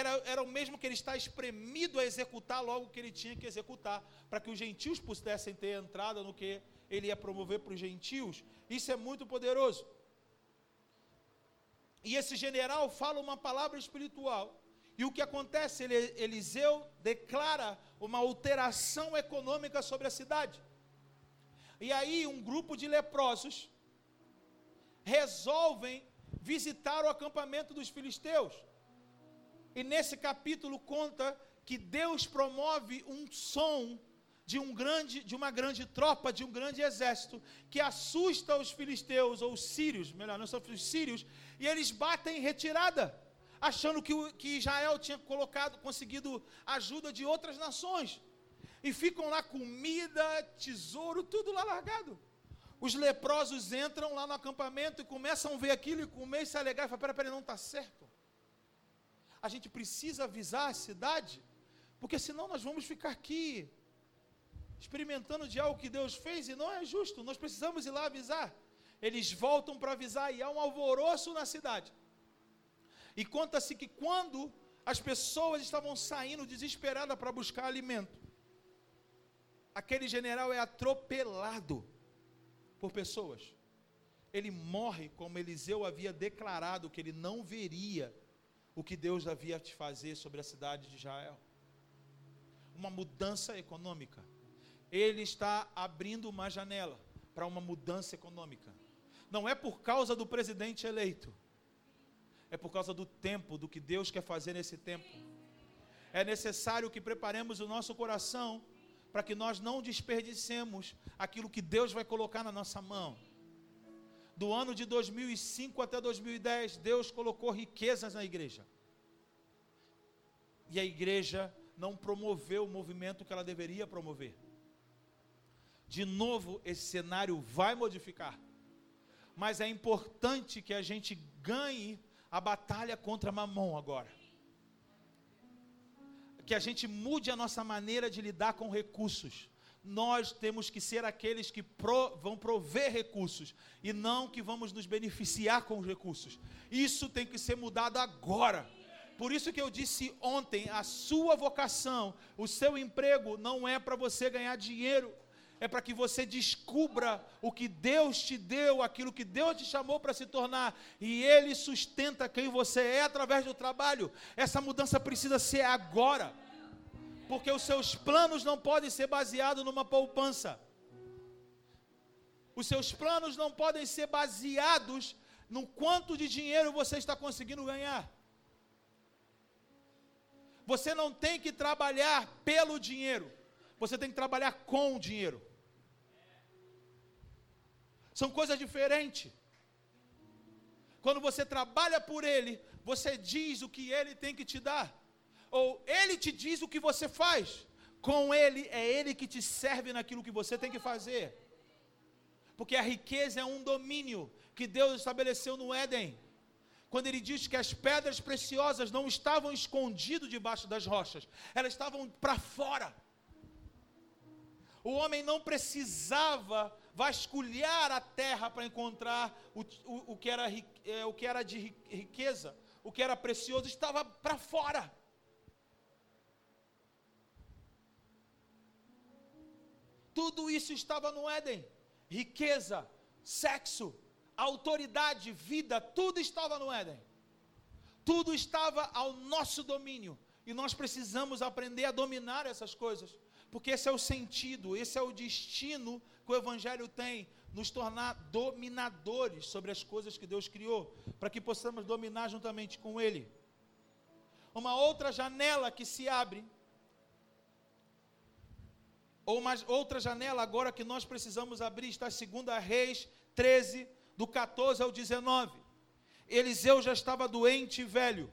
era, era o mesmo que ele está espremido a executar logo o que ele tinha que executar, para que os gentios pudessem ter entrada no que ele ia promover para os gentios. Isso é muito poderoso. E esse general fala uma palavra espiritual. E o que acontece? Ele, Eliseu declara uma alteração econômica sobre a cidade. E aí, um grupo de leprosos resolvem visitar o acampamento dos filisteus. E nesse capítulo conta que Deus promove um som de, um grande, de uma grande tropa, de um grande exército, que assusta os filisteus, ou os sírios, melhor, não são os sírios, e eles batem em retirada, achando que, que Israel tinha colocado, conseguido ajuda de outras nações. E ficam lá comida, tesouro, tudo lá largado. Os leprosos entram lá no acampamento e começam a ver aquilo e comer e se alegar e falar: peraí, peraí, não está certo. A gente precisa avisar a cidade, porque senão nós vamos ficar aqui experimentando de algo que Deus fez e não é justo. Nós precisamos ir lá avisar. Eles voltam para avisar e há um alvoroço na cidade. E conta-se que quando as pessoas estavam saindo desesperadas para buscar alimento, aquele general é atropelado por pessoas. Ele morre como Eliseu havia declarado que ele não veria o que Deus havia de fazer sobre a cidade de Israel. Uma mudança econômica. Ele está abrindo uma janela para uma mudança econômica. Não é por causa do presidente eleito, é por causa do tempo, do que Deus quer fazer nesse tempo. É necessário que preparemos o nosso coração para que nós não desperdicemos aquilo que Deus vai colocar na nossa mão. Do ano de 2005 até 2010, Deus colocou riquezas na igreja. E a igreja não promoveu o movimento que ela deveria promover. De novo, esse cenário vai modificar. Mas é importante que a gente ganhe a batalha contra Mamon agora que a gente mude a nossa maneira de lidar com recursos. Nós temos que ser aqueles que pro, vão prover recursos e não que vamos nos beneficiar com os recursos. Isso tem que ser mudado agora. Por isso que eu disse ontem, a sua vocação, o seu emprego não é para você ganhar dinheiro é para que você descubra o que Deus te deu, aquilo que Deus te chamou para se tornar, e Ele sustenta quem você é através do trabalho. Essa mudança precisa ser agora, porque os seus planos não podem ser baseados numa poupança. Os seus planos não podem ser baseados no quanto de dinheiro você está conseguindo ganhar. Você não tem que trabalhar pelo dinheiro, você tem que trabalhar com o dinheiro. São coisas diferentes. Quando você trabalha por Ele, você diz o que Ele tem que te dar. Ou Ele te diz o que você faz. Com Ele, é Ele que te serve naquilo que você tem que fazer. Porque a riqueza é um domínio que Deus estabeleceu no Éden. Quando ele diz que as pedras preciosas não estavam escondidas debaixo das rochas, elas estavam para fora. O homem não precisava vasculhar a terra para encontrar o, o, o, que era, é, o que era de riqueza, o que era precioso, estava para fora. Tudo isso estava no Éden: riqueza, sexo, autoridade, vida, tudo estava no Éden. Tudo estava ao nosso domínio. E nós precisamos aprender a dominar essas coisas. Porque esse é o sentido, esse é o destino que o Evangelho tem, nos tornar dominadores sobre as coisas que Deus criou, para que possamos dominar juntamente com Ele. Uma outra janela que se abre, ou uma outra janela agora que nós precisamos abrir, está em 2 Reis 13, do 14 ao 19. Eliseu já estava doente e velho.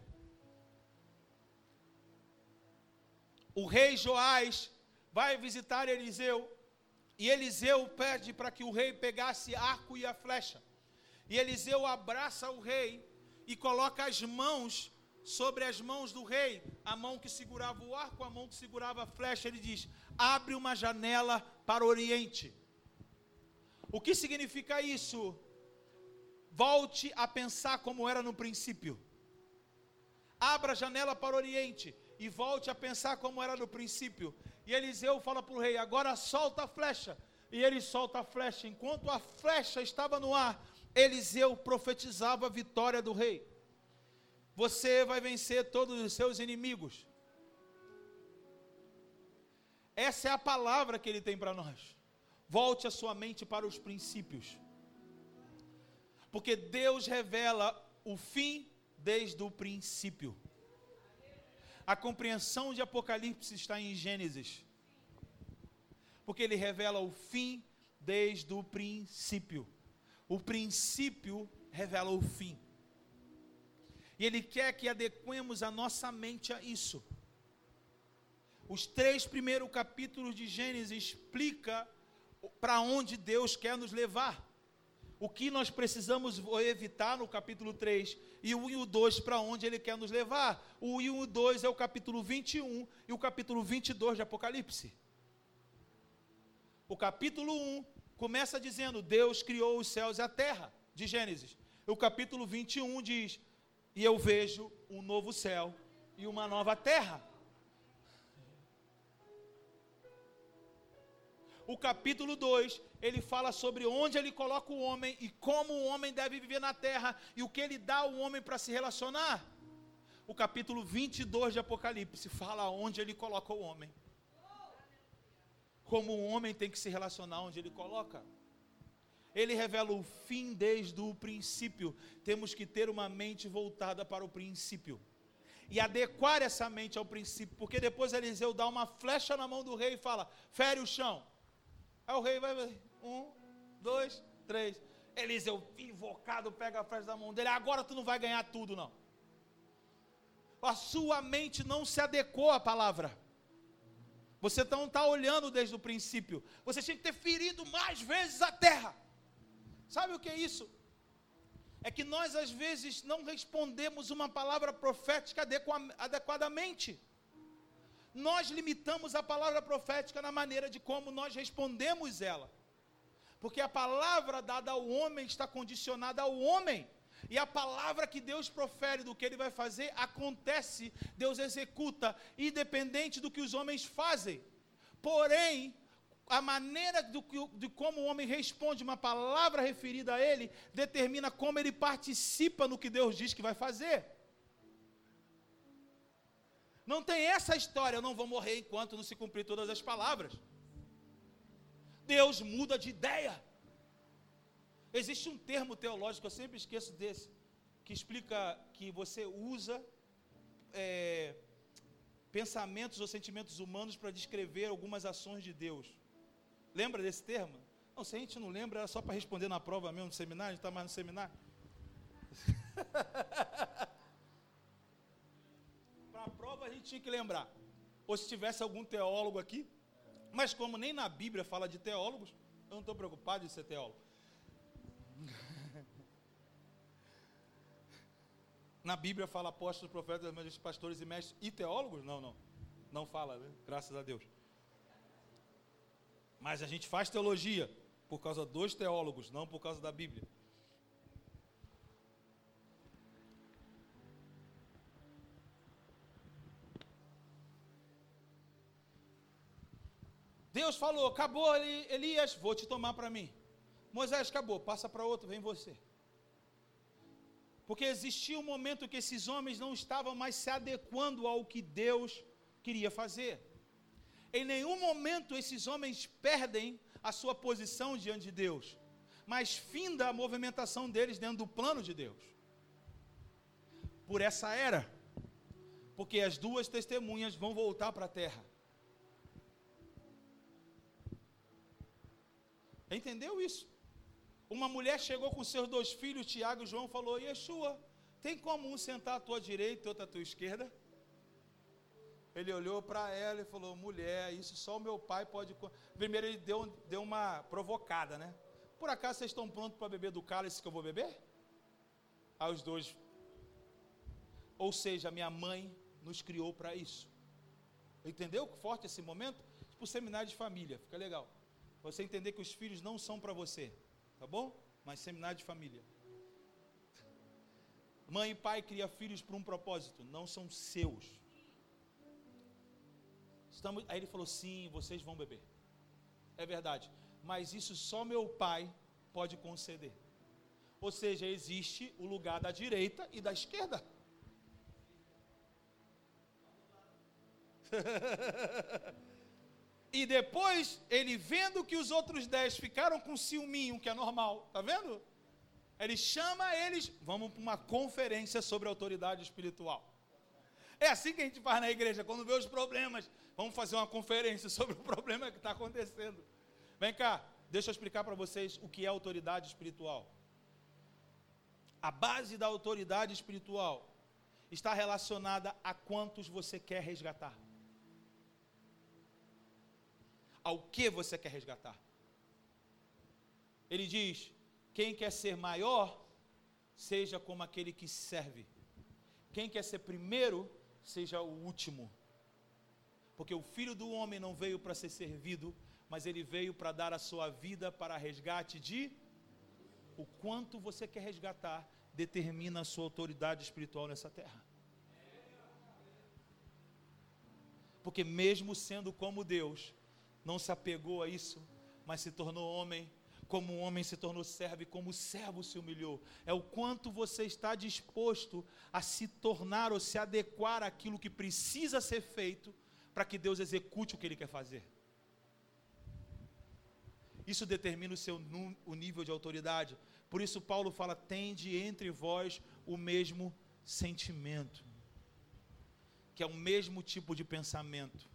O rei Joás vai visitar Eliseu e Eliseu pede para que o rei pegasse arco e a flecha. E Eliseu abraça o rei e coloca as mãos sobre as mãos do rei, a mão que segurava o arco, a mão que segurava a flecha. Ele diz: abre uma janela para o oriente. O que significa isso? Volte a pensar como era no princípio. Abra a janela para o oriente e volte a pensar como era no princípio. E Eliseu fala para o rei: agora solta a flecha. E ele solta a flecha. Enquanto a flecha estava no ar, Eliseu profetizava a vitória do rei. Você vai vencer todos os seus inimigos. Essa é a palavra que ele tem para nós. Volte a sua mente para os princípios. Porque Deus revela o fim desde o princípio. A compreensão de Apocalipse está em Gênesis. Porque ele revela o fim desde o princípio. O princípio revela o fim. E ele quer que adequemos a nossa mente a isso. Os três primeiros capítulos de Gênesis explica para onde Deus quer nos levar. O que nós precisamos evitar no capítulo 3 e o 1 e o 2 para onde ele quer nos levar. O 1 e o 2 é o capítulo 21 e o capítulo 22 de Apocalipse. O capítulo 1 começa dizendo: Deus criou os céus e a terra, de Gênesis. O capítulo 21 diz: E eu vejo um novo céu e uma nova terra. O capítulo 2, ele fala sobre onde ele coloca o homem e como o homem deve viver na terra e o que ele dá ao homem para se relacionar. O capítulo 22 de Apocalipse fala onde ele coloca o homem. Como o homem tem que se relacionar onde ele coloca. Ele revela o fim desde o princípio. Temos que ter uma mente voltada para o princípio e adequar essa mente ao princípio, porque depois Eliseu dá uma flecha na mão do rei e fala: fere o chão. Aí o rei vai, um, dois, três. Eliseu, invocado, pega a flecha da mão dele. Agora tu não vai ganhar tudo, não. A sua mente não se adequou à palavra. Você não está olhando desde o princípio. Você tinha que ter ferido mais vezes a terra. Sabe o que é isso? É que nós, às vezes, não respondemos uma palavra profética adequadamente nós limitamos a palavra profética na maneira de como nós respondemos ela. Porque a palavra dada ao homem está condicionada ao homem. E a palavra que Deus profere do que ele vai fazer acontece, Deus executa, independente do que os homens fazem. Porém, a maneira do, de como o homem responde uma palavra referida a ele determina como ele participa no que Deus diz que vai fazer. Não tem essa história, eu não vou morrer enquanto não se cumprir todas as palavras. Deus muda de ideia. Existe um termo teológico, eu sempre esqueço desse, que explica que você usa é, pensamentos ou sentimentos humanos para descrever algumas ações de Deus. Lembra desse termo? Não, se a gente não lembra, era só para responder na prova mesmo no seminário, a gente está mais no seminário. a gente tinha que lembrar. Ou se tivesse algum teólogo aqui, mas como nem na Bíblia fala de teólogos, eu não estou preocupado em ser teólogo. Na Bíblia fala apóstolos, profetas, pastores e mestres e teólogos? Não, não. Não fala, né? graças a Deus. Mas a gente faz teologia por causa dos teólogos, não por causa da Bíblia. Deus falou: acabou Elias, vou te tomar para mim. Moisés, acabou, passa para outro, vem você. Porque existia um momento que esses homens não estavam mais se adequando ao que Deus queria fazer. Em nenhum momento esses homens perdem a sua posição diante de Deus, mas finda a movimentação deles dentro do plano de Deus. Por essa era, porque as duas testemunhas vão voltar para a terra. Entendeu isso? Uma mulher chegou com seus dois filhos, Tiago e João, falou: Yeshua, tem como um sentar à tua direita e outro à tua esquerda? Ele olhou para ela e falou: Mulher, isso só o meu pai pode. Primeiro ele deu, deu uma provocada, né? Por acaso vocês estão prontos para beber do cálice que eu vou beber? Aí os dois. Ou seja, minha mãe nos criou para isso. Entendeu que forte esse momento? Tipo seminário de família, fica legal. Você entender que os filhos não são para você, tá bom? Mas seminário de família. Mãe e pai cria filhos por um propósito, não são seus. Estamos, aí ele falou: sim, vocês vão beber. É verdade. Mas isso só meu pai pode conceder. Ou seja, existe o lugar da direita e da esquerda. E depois, ele vendo que os outros dez ficaram com ciúminho, que é normal, tá vendo? Ele chama eles, vamos para uma conferência sobre autoridade espiritual. É assim que a gente faz na igreja, quando vê os problemas, vamos fazer uma conferência sobre o problema que está acontecendo. Vem cá, deixa eu explicar para vocês o que é autoridade espiritual. A base da autoridade espiritual está relacionada a quantos você quer resgatar. Ao que você quer resgatar. Ele diz: quem quer ser maior, seja como aquele que serve. Quem quer ser primeiro, seja o último. Porque o filho do homem não veio para ser servido, mas ele veio para dar a sua vida para resgate de. O quanto você quer resgatar determina a sua autoridade espiritual nessa terra. Porque, mesmo sendo como Deus, não se apegou a isso, mas se tornou homem como o homem se tornou servo e como o servo se humilhou. É o quanto você está disposto a se tornar ou se adequar àquilo que precisa ser feito para que Deus execute o que Ele quer fazer. Isso determina o seu o nível de autoridade. Por isso Paulo fala: tende entre vós o mesmo sentimento, que é o mesmo tipo de pensamento.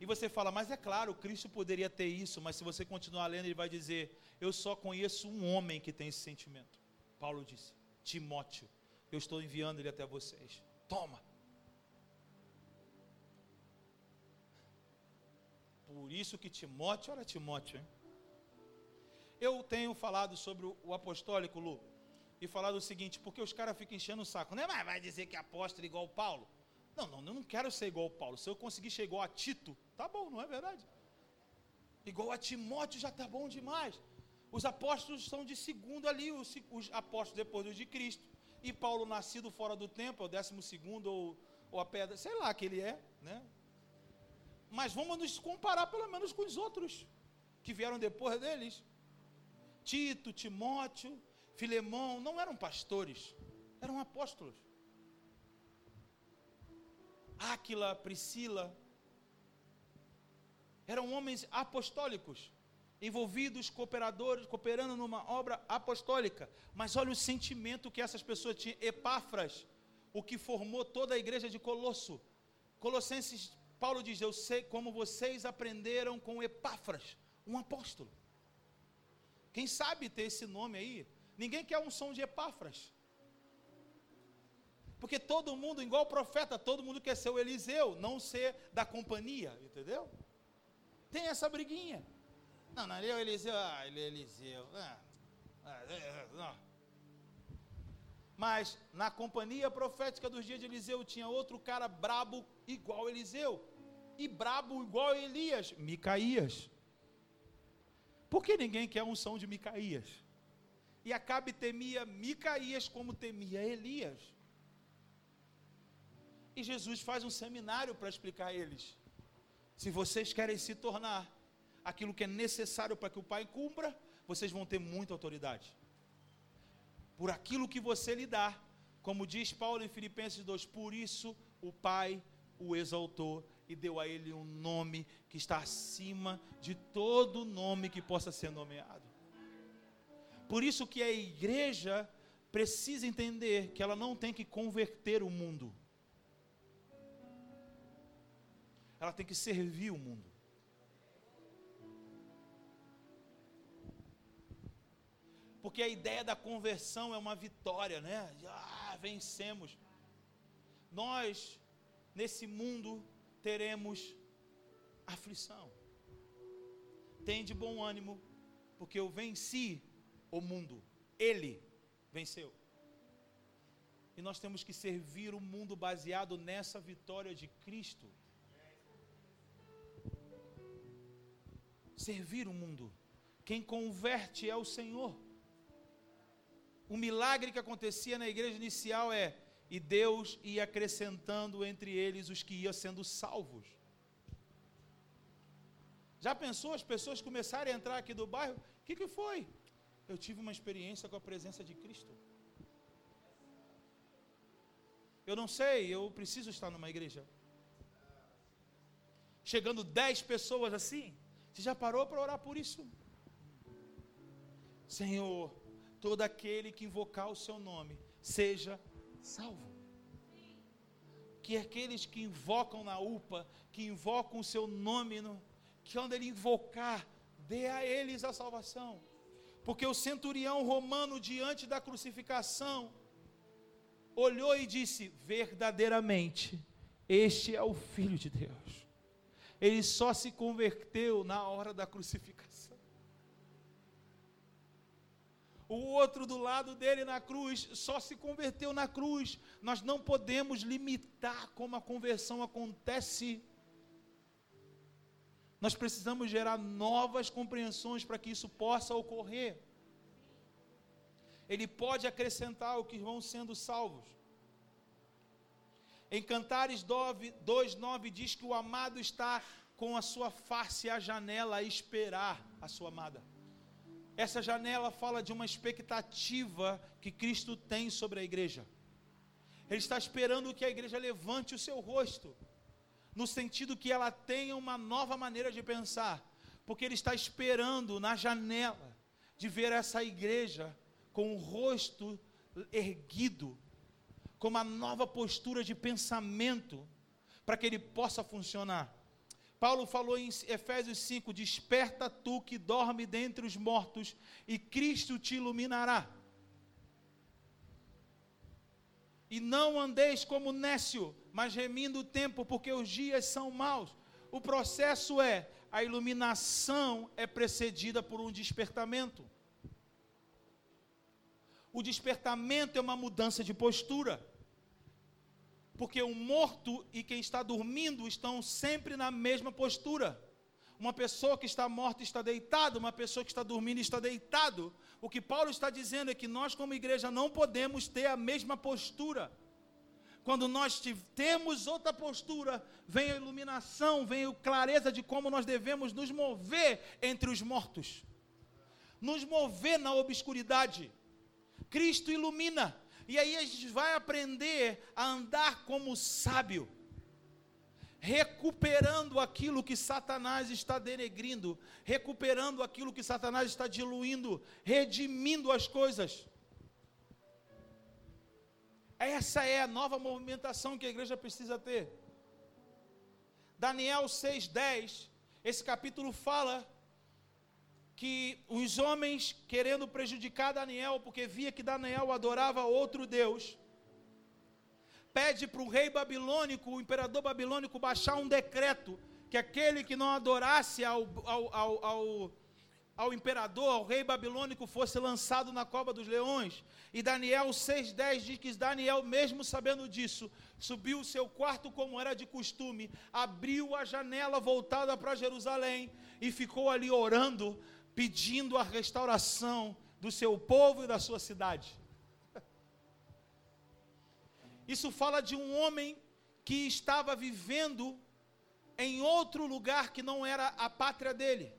E você fala, mas é claro, Cristo poderia ter isso, mas se você continuar lendo, ele vai dizer: Eu só conheço um homem que tem esse sentimento. Paulo disse: Timóteo, eu estou enviando ele até vocês. Toma. Por isso que Timóteo, olha Timóteo, hein? Eu tenho falado sobre o apostólico, Lu, e falado o seguinte, porque os caras ficam enchendo o saco, né? Mas vai dizer que é apóstolo igual Paulo. Não, não, eu não quero ser igual ao Paulo. Se eu conseguir ser igual a Tito, tá bom, não é verdade? Igual a Timóteo já tá bom demais. Os apóstolos são de segundo ali, os, os apóstolos depois de Cristo. E Paulo, nascido fora do tempo, é o décimo segundo, ou, ou a pedra, sei lá que ele é, né? Mas vamos nos comparar pelo menos com os outros que vieram depois deles. Tito, Timóteo, Filemão, não eram pastores, eram apóstolos. Áquila, Priscila, eram homens apostólicos, envolvidos, cooperadores, cooperando numa obra apostólica. Mas olha o sentimento que essas pessoas tinham. Epáfras, o que formou toda a igreja de Colosso. Colossenses, Paulo diz: Eu sei como vocês aprenderam com Epáfras, um apóstolo. Quem sabe ter esse nome aí? Ninguém quer um som de Epáfras. Porque todo mundo, igual profeta, todo mundo quer ser o Eliseu, não ser da companhia, entendeu? Tem essa briguinha. Não, não, ele é o Eliseu, ah, ele é Eliseu. Ah, ah, é, é, não. Mas na companhia profética dos dias de Eliseu tinha outro cara brabo igual Eliseu. E brabo igual Elias, Micaías. Por que ninguém quer unção de Micaías? E Acabe temia Micaías como temia Elias. E Jesus faz um seminário para explicar a eles. Se vocês querem se tornar aquilo que é necessário para que o Pai cumpra, vocês vão ter muita autoridade. Por aquilo que você lhe dá, como diz Paulo em Filipenses 2, por isso o Pai o exaltou e deu a ele um nome que está acima de todo nome que possa ser nomeado. Por isso que a igreja precisa entender que ela não tem que converter o mundo. Ela tem que servir o mundo. Porque a ideia da conversão é uma vitória, né? Ah, vencemos. Nós, nesse mundo, teremos aflição. Tem de bom ânimo, porque eu venci o mundo. Ele venceu. E nós temos que servir o mundo baseado nessa vitória de Cristo. Servir o mundo. Quem converte é o Senhor. O milagre que acontecia na igreja inicial é: e Deus ia acrescentando entre eles os que iam sendo salvos. Já pensou as pessoas começarem a entrar aqui do bairro? O que, que foi? Eu tive uma experiência com a presença de Cristo. Eu não sei, eu preciso estar numa igreja. Chegando dez pessoas assim, você já parou para orar por isso? Senhor, todo aquele que invocar o seu nome seja salvo. Que aqueles que invocam na UPA, que invocam o seu nome, no, que quando ele invocar, dê a eles a salvação. Porque o centurião romano, diante da crucificação, olhou e disse: verdadeiramente, este é o Filho de Deus ele só se converteu na hora da crucificação. O outro do lado dele na cruz só se converteu na cruz. Nós não podemos limitar como a conversão acontece. Nós precisamos gerar novas compreensões para que isso possa ocorrer. Ele pode acrescentar o que vão sendo salvos. Em Cantares 2,9 diz que o amado está com a sua face à janela a esperar a sua amada. Essa janela fala de uma expectativa que Cristo tem sobre a igreja. Ele está esperando que a igreja levante o seu rosto, no sentido que ela tenha uma nova maneira de pensar, porque ele está esperando na janela de ver essa igreja com o rosto erguido, com uma nova postura de pensamento, para que ele possa funcionar. Paulo falou em Efésios 5: Desperta tu que dorme dentre os mortos, e Cristo te iluminará. E não andeis como nécio, mas remindo o tempo, porque os dias são maus. O processo é: a iluminação é precedida por um despertamento. O despertamento é uma mudança de postura porque o morto e quem está dormindo estão sempre na mesma postura. Uma pessoa que está morta está deitada, uma pessoa que está dormindo está deitado. O que Paulo está dizendo é que nós, como igreja, não podemos ter a mesma postura. Quando nós temos outra postura, vem a iluminação, vem a clareza de como nós devemos nos mover entre os mortos, nos mover na obscuridade. Cristo ilumina, e aí a gente vai aprender a andar como sábio, recuperando aquilo que Satanás está denegrindo, recuperando aquilo que Satanás está diluindo, redimindo as coisas. Essa é a nova movimentação que a igreja precisa ter. Daniel 6,10, esse capítulo fala que os homens, querendo prejudicar Daniel, porque via que Daniel adorava outro Deus, pede para o rei babilônico, o imperador babilônico, baixar um decreto que aquele que não adorasse ao, ao, ao, ao, ao imperador, ao rei babilônico, fosse lançado na cova dos leões. E Daniel 6,10 diz que Daniel, mesmo sabendo disso, subiu o seu quarto como era de costume, abriu a janela voltada para Jerusalém e ficou ali orando pedindo a restauração do seu povo e da sua cidade. Isso fala de um homem que estava vivendo em outro lugar que não era a pátria dele.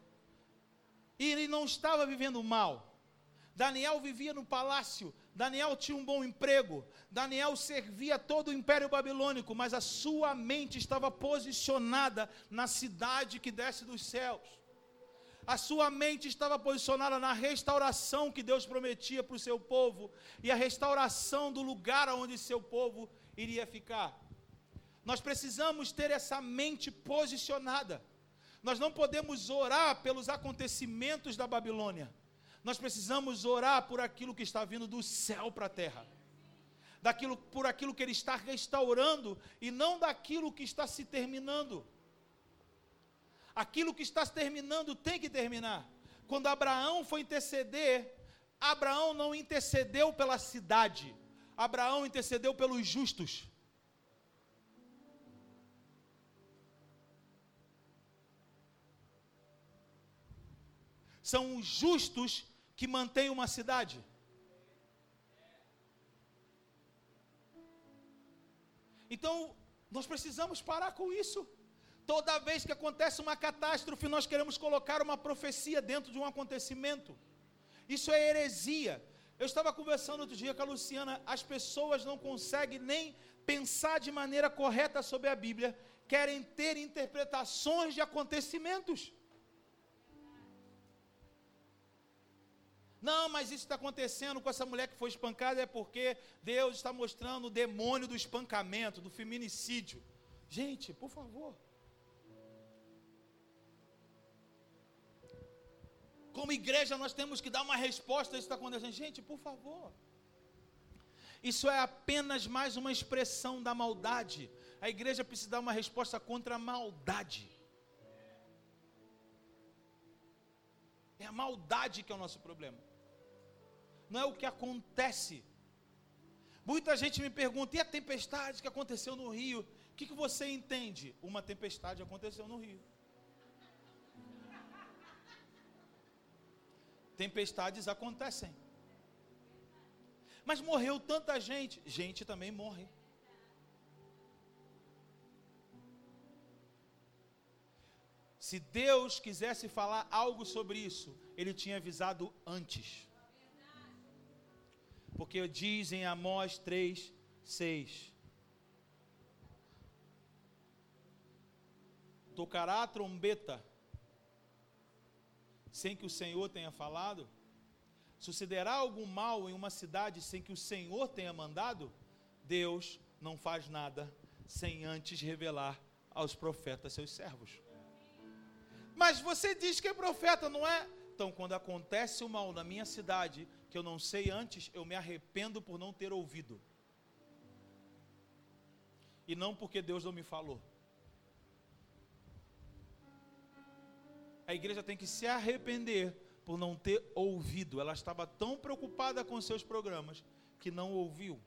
E ele não estava vivendo mal. Daniel vivia no palácio, Daniel tinha um bom emprego, Daniel servia todo o império babilônico, mas a sua mente estava posicionada na cidade que desce dos céus a sua mente estava posicionada na restauração que Deus prometia para o seu povo e a restauração do lugar onde seu povo iria ficar. Nós precisamos ter essa mente posicionada. Nós não podemos orar pelos acontecimentos da Babilônia. Nós precisamos orar por aquilo que está vindo do céu para a terra. Daquilo, por aquilo que ele está restaurando e não daquilo que está se terminando. Aquilo que está terminando tem que terminar. Quando Abraão foi interceder, Abraão não intercedeu pela cidade, Abraão intercedeu pelos justos. São os justos que mantêm uma cidade. Então, nós precisamos parar com isso. Toda vez que acontece uma catástrofe, nós queremos colocar uma profecia dentro de um acontecimento. Isso é heresia. Eu estava conversando outro dia com a Luciana, as pessoas não conseguem nem pensar de maneira correta sobre a Bíblia, querem ter interpretações de acontecimentos. Não, mas isso está acontecendo com essa mulher que foi espancada é porque Deus está mostrando o demônio do espancamento, do feminicídio. Gente, por favor. Como igreja, nós temos que dar uma resposta a isso que está acontecendo. Gente, por favor. Isso é apenas mais uma expressão da maldade. A igreja precisa dar uma resposta contra a maldade. É a maldade que é o nosso problema. não é o que acontece. Muita gente me pergunta: e a tempestade que aconteceu no rio? O que, que você entende? Uma tempestade aconteceu no rio. Tempestades acontecem. Mas morreu tanta gente, gente também morre. Se Deus quisesse falar algo sobre isso, Ele tinha avisado antes. Porque diz em Amós 3, 6: Tocará a trombeta sem que o Senhor tenha falado? Sucederá algum mal em uma cidade sem que o Senhor tenha mandado? Deus não faz nada sem antes revelar aos profetas seus servos. Mas você diz que é profeta, não é? Então, quando acontece o mal na minha cidade, que eu não sei antes, eu me arrependo por não ter ouvido. E não porque Deus não me falou. A igreja tem que se arrepender por não ter ouvido. Ela estava tão preocupada com seus programas que não ouviu.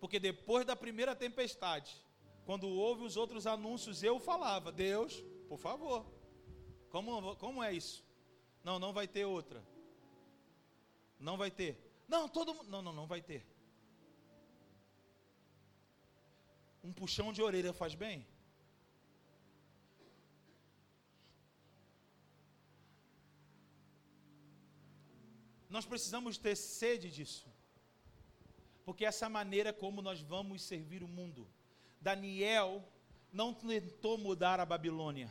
Porque depois da primeira tempestade, quando houve os outros anúncios, eu falava: Deus, por favor, como, como é isso? Não, não vai ter outra. Não vai ter. Não, todo mundo. Não, não, não vai ter. Um puxão de orelha faz bem? Nós precisamos ter sede disso. Porque essa maneira como nós vamos servir o mundo. Daniel não tentou mudar a Babilônia.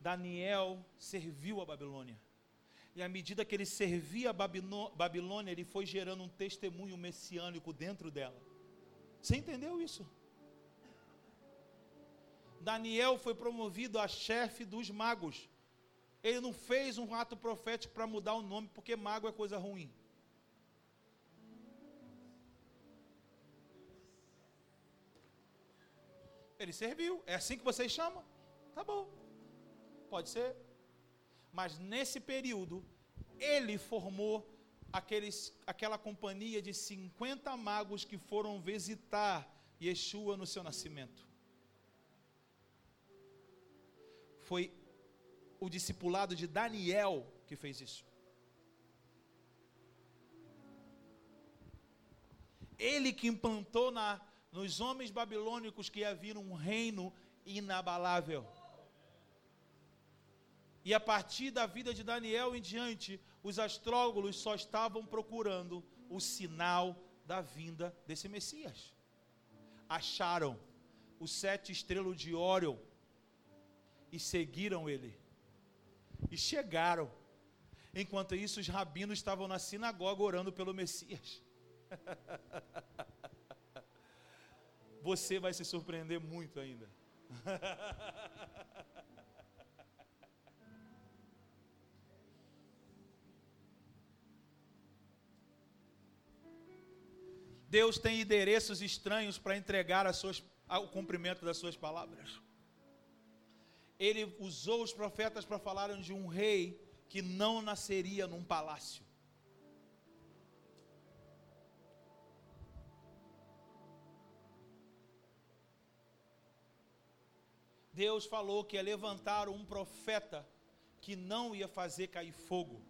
Daniel serviu a Babilônia. E à medida que ele servia a Babilônia, ele foi gerando um testemunho messiânico dentro dela. Você entendeu isso? Daniel foi promovido a chefe dos magos. Ele não fez um ato profético para mudar o nome, porque mago é coisa ruim. Ele serviu. É assim que vocês chamam? Tá bom. Pode ser. Mas nesse período, ele formou aqueles, aquela companhia de 50 magos que foram visitar Yeshua no seu nascimento. Foi o discipulado de Daniel que fez isso. Ele que implantou na, nos homens babilônicos que havia um reino inabalável. E a partir da vida de Daniel em diante, os astrólogos só estavam procurando o sinal da vinda desse Messias. Acharam os sete estrelas de Órion e seguiram ele e chegaram. Enquanto isso, os rabinos estavam na sinagoga orando pelo Messias. Você vai se surpreender muito ainda. Deus tem endereços estranhos para entregar suas, o cumprimento das suas palavras ele usou os profetas para falarem de um rei que não nasceria num palácio. Deus falou que ia levantar um profeta que não ia fazer cair fogo,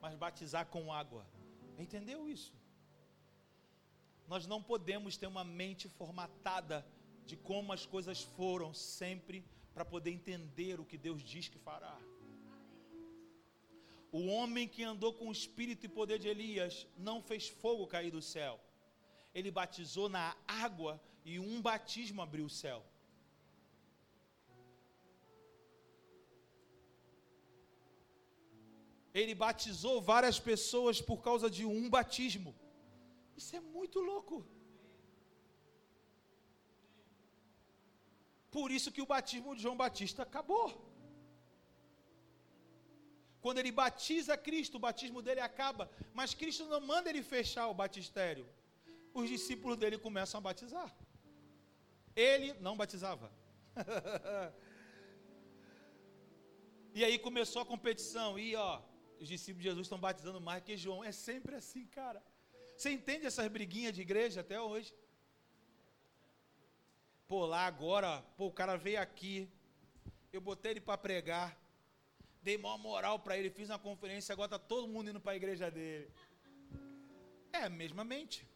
mas batizar com água. Entendeu isso? Nós não podemos ter uma mente formatada de como as coisas foram sempre para poder entender o que Deus diz que fará. O homem que andou com o espírito e poder de Elias não fez fogo cair do céu. Ele batizou na água e um batismo abriu o céu. Ele batizou várias pessoas por causa de um batismo. Isso é muito louco. Por isso que o batismo de João Batista acabou. Quando ele batiza Cristo, o batismo dele acaba, mas Cristo não manda ele fechar o batistério. Os discípulos dele começam a batizar. Ele não batizava. e aí começou a competição, e ó, os discípulos de Jesus estão batizando mais que João. É sempre assim, cara. Você entende essas briguinhas de igreja até hoje? Pô, lá agora, pô, o cara veio aqui, eu botei ele para pregar, dei maior moral para ele, fiz uma conferência, agora tá todo mundo indo para a igreja dele. É a mesma mente.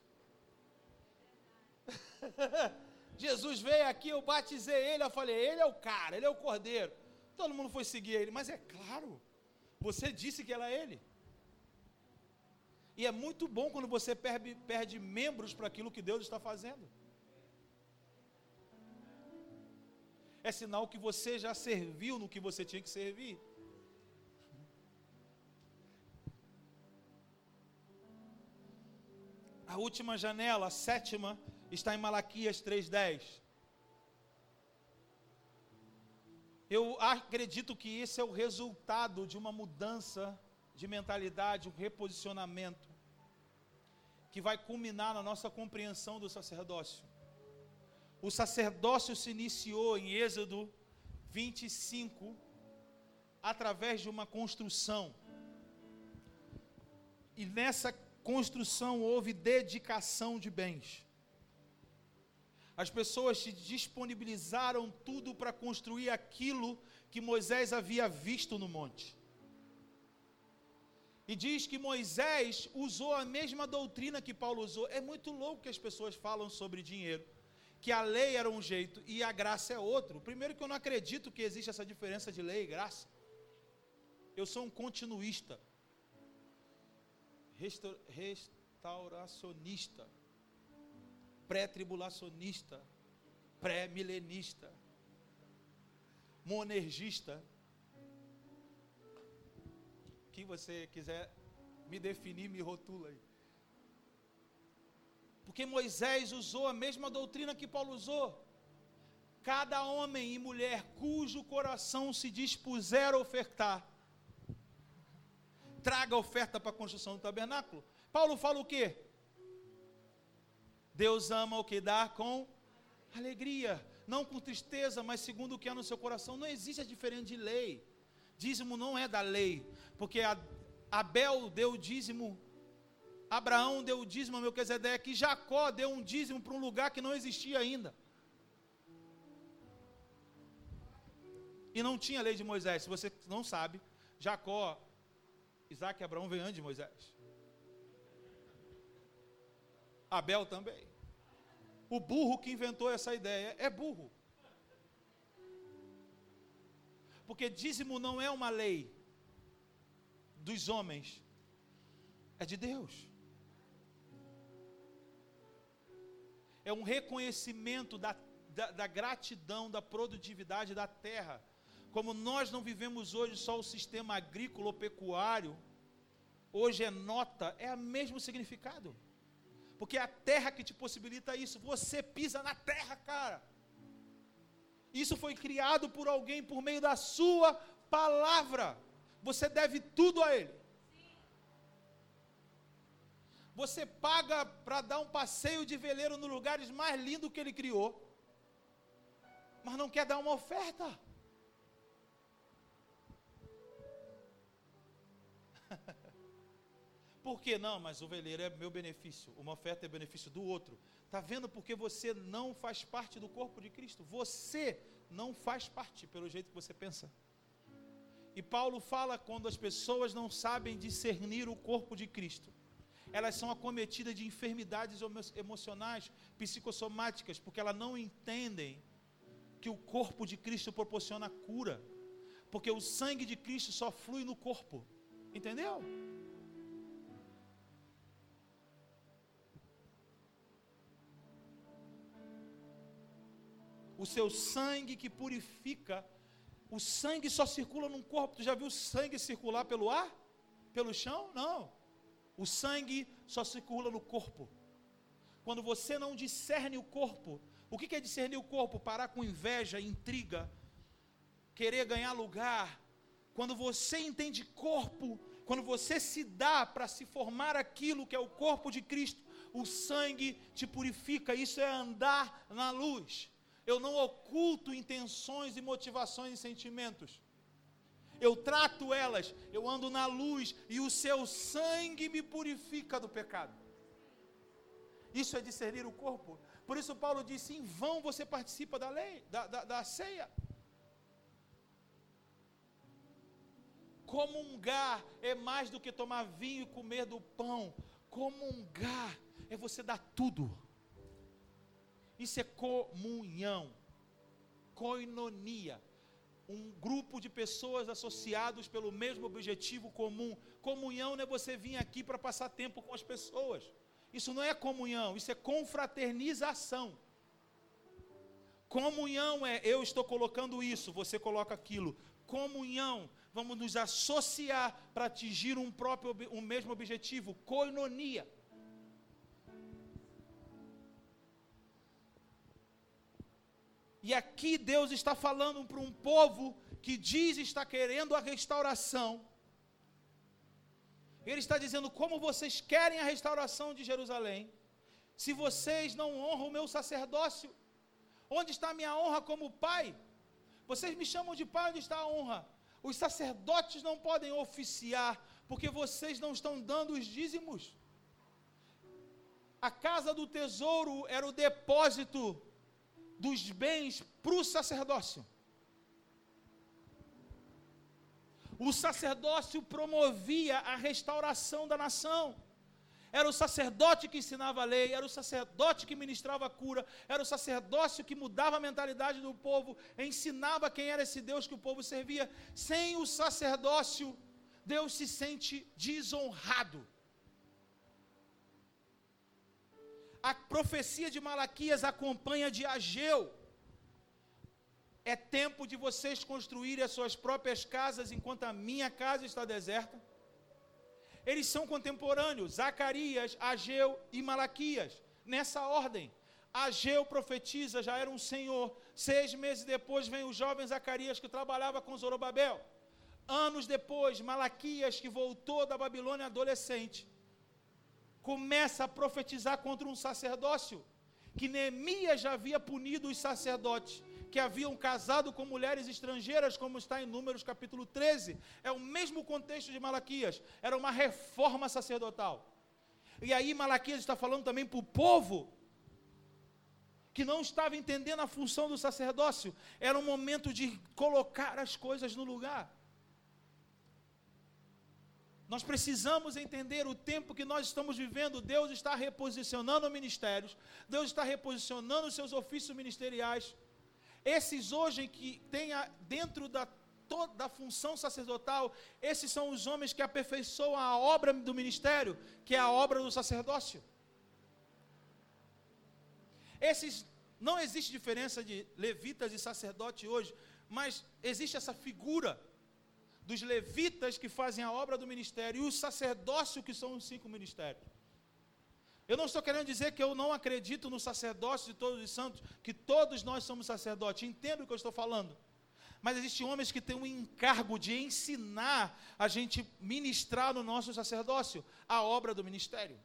Jesus veio aqui, eu batizei ele, eu falei, ele é o cara, ele é o cordeiro. Todo mundo foi seguir ele, mas é claro, você disse que era ele. E é muito bom quando você perde, perde membros para aquilo que Deus está fazendo. É sinal que você já serviu no que você tinha que servir. A última janela, a sétima, está em Malaquias 3:10. Eu acredito que esse é o resultado de uma mudança de mentalidade, um reposicionamento, que vai culminar na nossa compreensão do sacerdócio. O sacerdócio se iniciou em Êxodo 25, através de uma construção. E nessa construção houve dedicação de bens. As pessoas se disponibilizaram tudo para construir aquilo que Moisés havia visto no monte. E diz que Moisés usou a mesma doutrina que Paulo usou. É muito louco que as pessoas falam sobre dinheiro. Que a lei era um jeito e a graça é outro. Primeiro que eu não acredito que existe essa diferença de lei e graça. Eu sou um continuista. Restauracionista pré-tribulacionista, pré-milenista, monergista. Que você quiser me definir, me rotula aí. Porque Moisés usou a mesma doutrina que Paulo usou. Cada homem e mulher cujo coração se dispuser a ofertar, traga oferta para a construção do tabernáculo. Paulo fala o quê? Deus ama o que dá com alegria, não com tristeza, mas segundo o que há no seu coração. Não existe a diferença de lei. Dízimo não é da lei, porque Abel deu dízimo, Abraão deu o dízimo a Melquisedeque, e Jacó deu um dízimo para um lugar que não existia ainda. E não tinha lei de Moisés. Se você não sabe, Jacó, Isaac e Abraão vêm antes de Moisés. Abel também. O burro que inventou essa ideia é burro. Porque dízimo não é uma lei dos homens, é de Deus. É um reconhecimento da, da, da gratidão, da produtividade da terra. Como nós não vivemos hoje só o sistema agrícola ou pecuário, hoje é nota, é o mesmo significado porque é a terra que te possibilita isso. Você pisa na terra, cara. Isso foi criado por alguém por meio da sua palavra. Você deve tudo a Ele. Você paga para dar um passeio de veleiro no lugares mais lindos que Ele criou, mas não quer dar uma oferta. Por que não? Mas o veleiro é meu benefício, uma oferta é benefício do outro. Está vendo porque você não faz parte do corpo de Cristo? Você não faz parte pelo jeito que você pensa. E Paulo fala quando as pessoas não sabem discernir o corpo de Cristo. Elas são acometidas de enfermidades emocionais, psicossomáticas, porque elas não entendem que o corpo de Cristo proporciona cura. Porque o sangue de Cristo só flui no corpo. Entendeu? o seu sangue que purifica. O sangue só circula num corpo. Tu já viu sangue circular pelo ar? Pelo chão? Não. O sangue só circula no corpo. Quando você não discerne o corpo, o que é discernir o corpo? Parar com inveja, intriga, querer ganhar lugar. Quando você entende corpo, quando você se dá para se formar aquilo que é o corpo de Cristo, o sangue te purifica. Isso é andar na luz eu não oculto intenções e motivações e sentimentos. Eu trato elas, eu ando na luz e o seu sangue me purifica do pecado. Isso é discernir o corpo. Por isso Paulo disse: em vão você participa da lei, da, da, da ceia. Comungar é mais do que tomar vinho e comer do pão. Comungar é você dar tudo. Isso é comunhão, coinonia um grupo de pessoas associados pelo mesmo objetivo comum. Comunhão não é você vir aqui para passar tempo com as pessoas. Isso não é comunhão, isso é confraternização. Comunhão é eu estou colocando isso, você coloca aquilo. Comunhão, vamos nos associar para atingir um próprio um mesmo objetivo, coinonia. E aqui Deus está falando para um povo que diz estar querendo a restauração. Ele está dizendo: como vocês querem a restauração de Jerusalém, se vocês não honram o meu sacerdócio? Onde está a minha honra como pai? Vocês me chamam de pai, onde está a honra? Os sacerdotes não podem oficiar, porque vocês não estão dando os dízimos. A casa do tesouro era o depósito dos bens para o sacerdócio. O sacerdócio promovia a restauração da nação. Era o sacerdote que ensinava a lei, era o sacerdote que ministrava a cura, era o sacerdócio que mudava a mentalidade do povo, ensinava quem era esse Deus que o povo servia. Sem o sacerdócio, Deus se sente desonrado. A profecia de Malaquias acompanha de Ageu. É tempo de vocês construírem as suas próprias casas enquanto a minha casa está deserta. Eles são contemporâneos, Zacarias, Ageu e Malaquias, nessa ordem. Ageu profetiza, já era um senhor. Seis meses depois vem o jovem Zacarias que trabalhava com Zorobabel. Anos depois, Malaquias, que voltou da Babilônia adolescente, começa a profetizar contra um sacerdócio, que Neemias já havia punido os sacerdotes, que haviam casado com mulheres estrangeiras, como está em Números capítulo 13. É o mesmo contexto de Malaquias, era uma reforma sacerdotal. E aí Malaquias está falando também para o povo, que não estava entendendo a função do sacerdócio, era um momento de colocar as coisas no lugar. Nós precisamos entender o tempo que nós estamos vivendo. Deus está reposicionando ministérios, Deus está reposicionando seus ofícios ministeriais. Esses hoje que tem dentro da toda da função sacerdotal, esses são os homens que aperfeiçoam a obra do ministério, que é a obra do sacerdócio. Esses não existe diferença de levitas e sacerdote hoje, mas existe essa figura dos levitas que fazem a obra do ministério e o sacerdócio que são os cinco ministérios. Eu não estou querendo dizer que eu não acredito no sacerdócio de todos os santos, que todos nós somos sacerdotes. Entendo o que eu estou falando. Mas existem homens que têm um encargo de ensinar a gente ministrar no nosso sacerdócio a obra do ministério.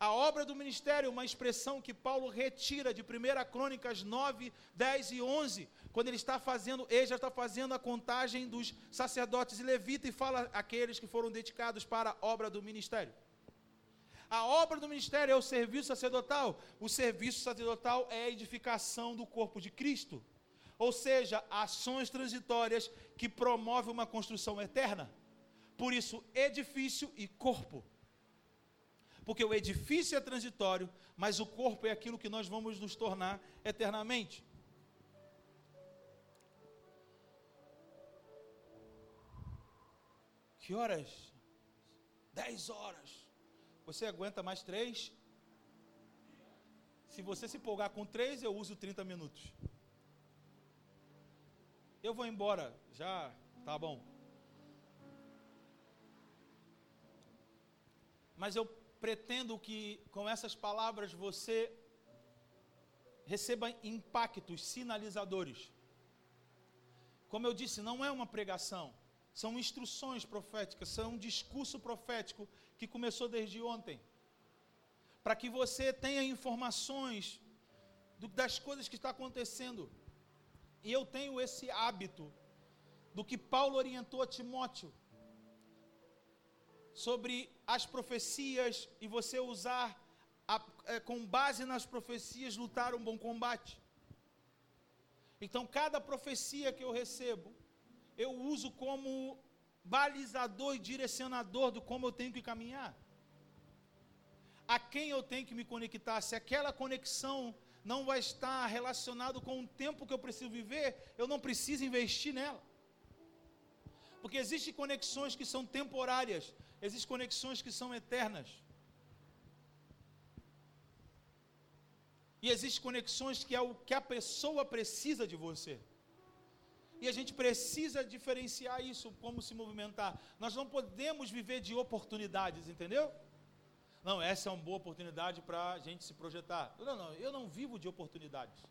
A obra do ministério é uma expressão que Paulo retira de 1 Crônicas 9, 10 e 11, quando ele está fazendo, ele já está fazendo a contagem dos sacerdotes e levitas e fala aqueles que foram dedicados para a obra do ministério. A obra do ministério é o serviço sacerdotal. O serviço sacerdotal é a edificação do corpo de Cristo. Ou seja, ações transitórias que promovem uma construção eterna. Por isso, edifício e corpo. Porque o edifício é transitório, mas o corpo é aquilo que nós vamos nos tornar eternamente. Que horas? Dez horas. Você aguenta mais três? Se você se empolgar com três, eu uso 30 minutos. Eu vou embora, já tá bom. Mas eu pretendo que com essas palavras você receba impactos sinalizadores. Como eu disse, não é uma pregação são instruções proféticas, são um discurso profético que começou desde ontem. Para que você tenha informações do, das coisas que estão acontecendo. E eu tenho esse hábito do que Paulo orientou a Timóteo sobre as profecias e você usar a, é, com base nas profecias lutar um bom combate. Então, cada profecia que eu recebo, eu uso como balizador e direcionador do como eu tenho que caminhar. A quem eu tenho que me conectar. Se aquela conexão não vai estar relacionado com o tempo que eu preciso viver, eu não preciso investir nela. Porque existem conexões que são temporárias, existem conexões que são eternas. E existem conexões que é o que a pessoa precisa de você. E a gente precisa diferenciar isso, como se movimentar. Nós não podemos viver de oportunidades, entendeu? Não, essa é uma boa oportunidade para a gente se projetar. Não, não, eu não vivo de oportunidades.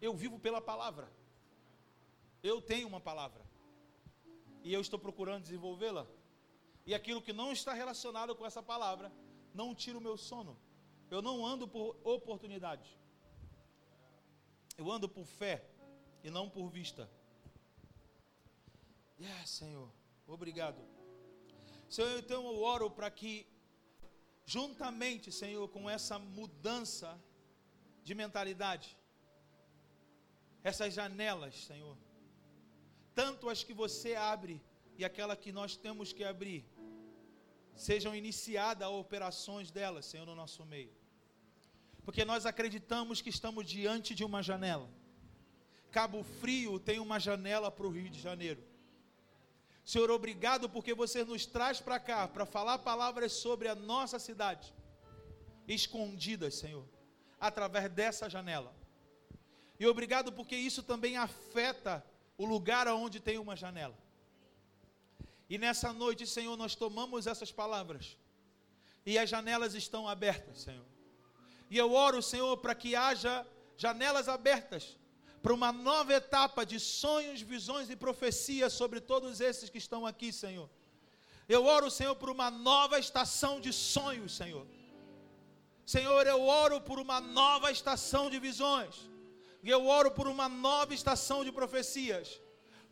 Eu vivo pela palavra. Eu tenho uma palavra. E eu estou procurando desenvolvê-la. E aquilo que não está relacionado com essa palavra, não tira o meu sono. Eu não ando por oportunidade. Eu ando por fé e não por vista. Yes, Senhor. Obrigado. Senhor, então eu oro para que, juntamente, Senhor, com essa mudança de mentalidade, essas janelas, Senhor, tanto as que você abre e aquela que nós temos que abrir, sejam iniciadas operações delas, Senhor, no nosso meio porque nós acreditamos que estamos diante de uma janela. Cabo Frio tem uma janela para o Rio de Janeiro. Senhor, obrigado porque você nos traz para cá para falar palavras sobre a nossa cidade, escondidas, Senhor, através dessa janela. E obrigado porque isso também afeta o lugar onde tem uma janela. E nessa noite, Senhor, nós tomamos essas palavras e as janelas estão abertas, Senhor. E eu oro, Senhor, para que haja janelas abertas para uma nova etapa de sonhos, visões e profecias sobre todos esses que estão aqui, Senhor. Eu oro, Senhor, por uma nova estação de sonhos, Senhor. Senhor, eu oro por uma nova estação de visões. E eu oro por uma nova estação de profecias.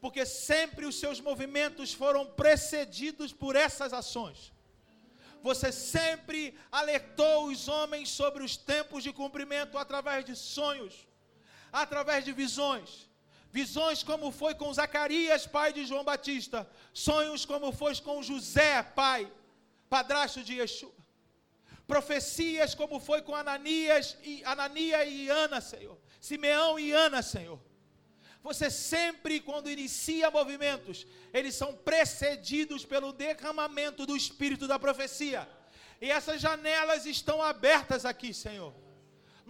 Porque sempre os seus movimentos foram precedidos por essas ações você sempre alertou os homens sobre os tempos de cumprimento através de sonhos, através de visões. Visões como foi com Zacarias, pai de João Batista. Sonhos como foi com José, pai, padrasto de Yeshua. Profecias como foi com Ananias e Anania e Ana, Senhor. Simeão e Ana, Senhor. Você sempre, quando inicia movimentos, eles são precedidos pelo derramamento do espírito da profecia. E essas janelas estão abertas aqui, Senhor.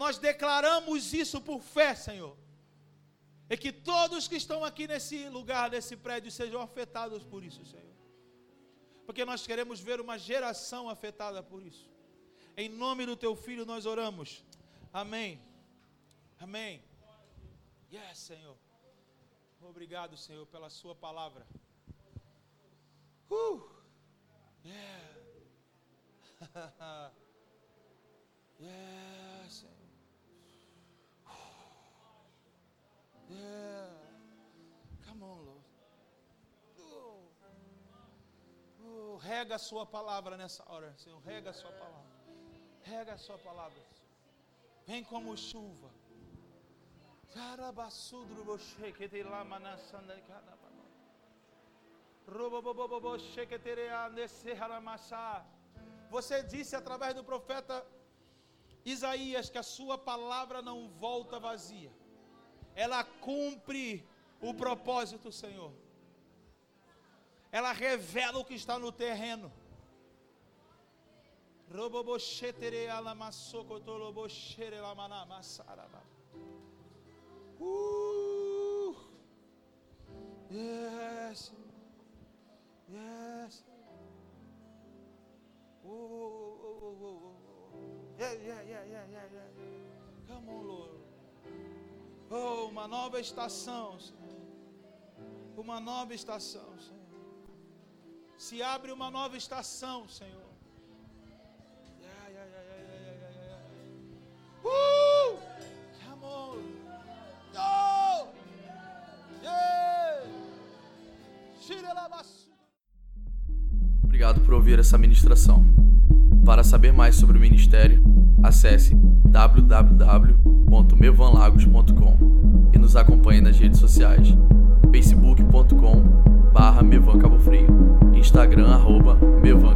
Nós declaramos isso por fé, Senhor. E que todos que estão aqui nesse lugar, nesse prédio, sejam afetados por isso, Senhor. Porque nós queremos ver uma geração afetada por isso. Em nome do teu filho nós oramos. Amém. Amém. Yes, Senhor. Obrigado, Senhor, pela Sua palavra. Uh! Yeah. yeah, Senhor. Yeah. Come on, Lord. Uh. Uh. Rega a Sua palavra nessa hora, Senhor. Rega a Sua palavra. Rega a Sua palavra. Vem como chuva. Você disse através do profeta Isaías que a sua palavra não volta vazia. Ela cumpre o propósito, Senhor. Ela revela o que está no terreno. Uh, yes. Yes. Oh, oh, oh, oh, oh, yeah, yeah, yeah, yeah, yeah. Come on, Lord. Oh, uma nova estação, Senhor. Uma nova estação, Senhor. Se abre uma nova estação, Senhor. Yeah, yeah, yeah, yeah, yeah, yeah, yeah. Uh! On. Oh! Yeah! Obrigado por ouvir essa ministração. Para saber mais sobre o ministério, acesse www.mevanlagos.com e nos acompanhe nas redes sociais. Facebook.com barra Mevan Instagram arroba Mevan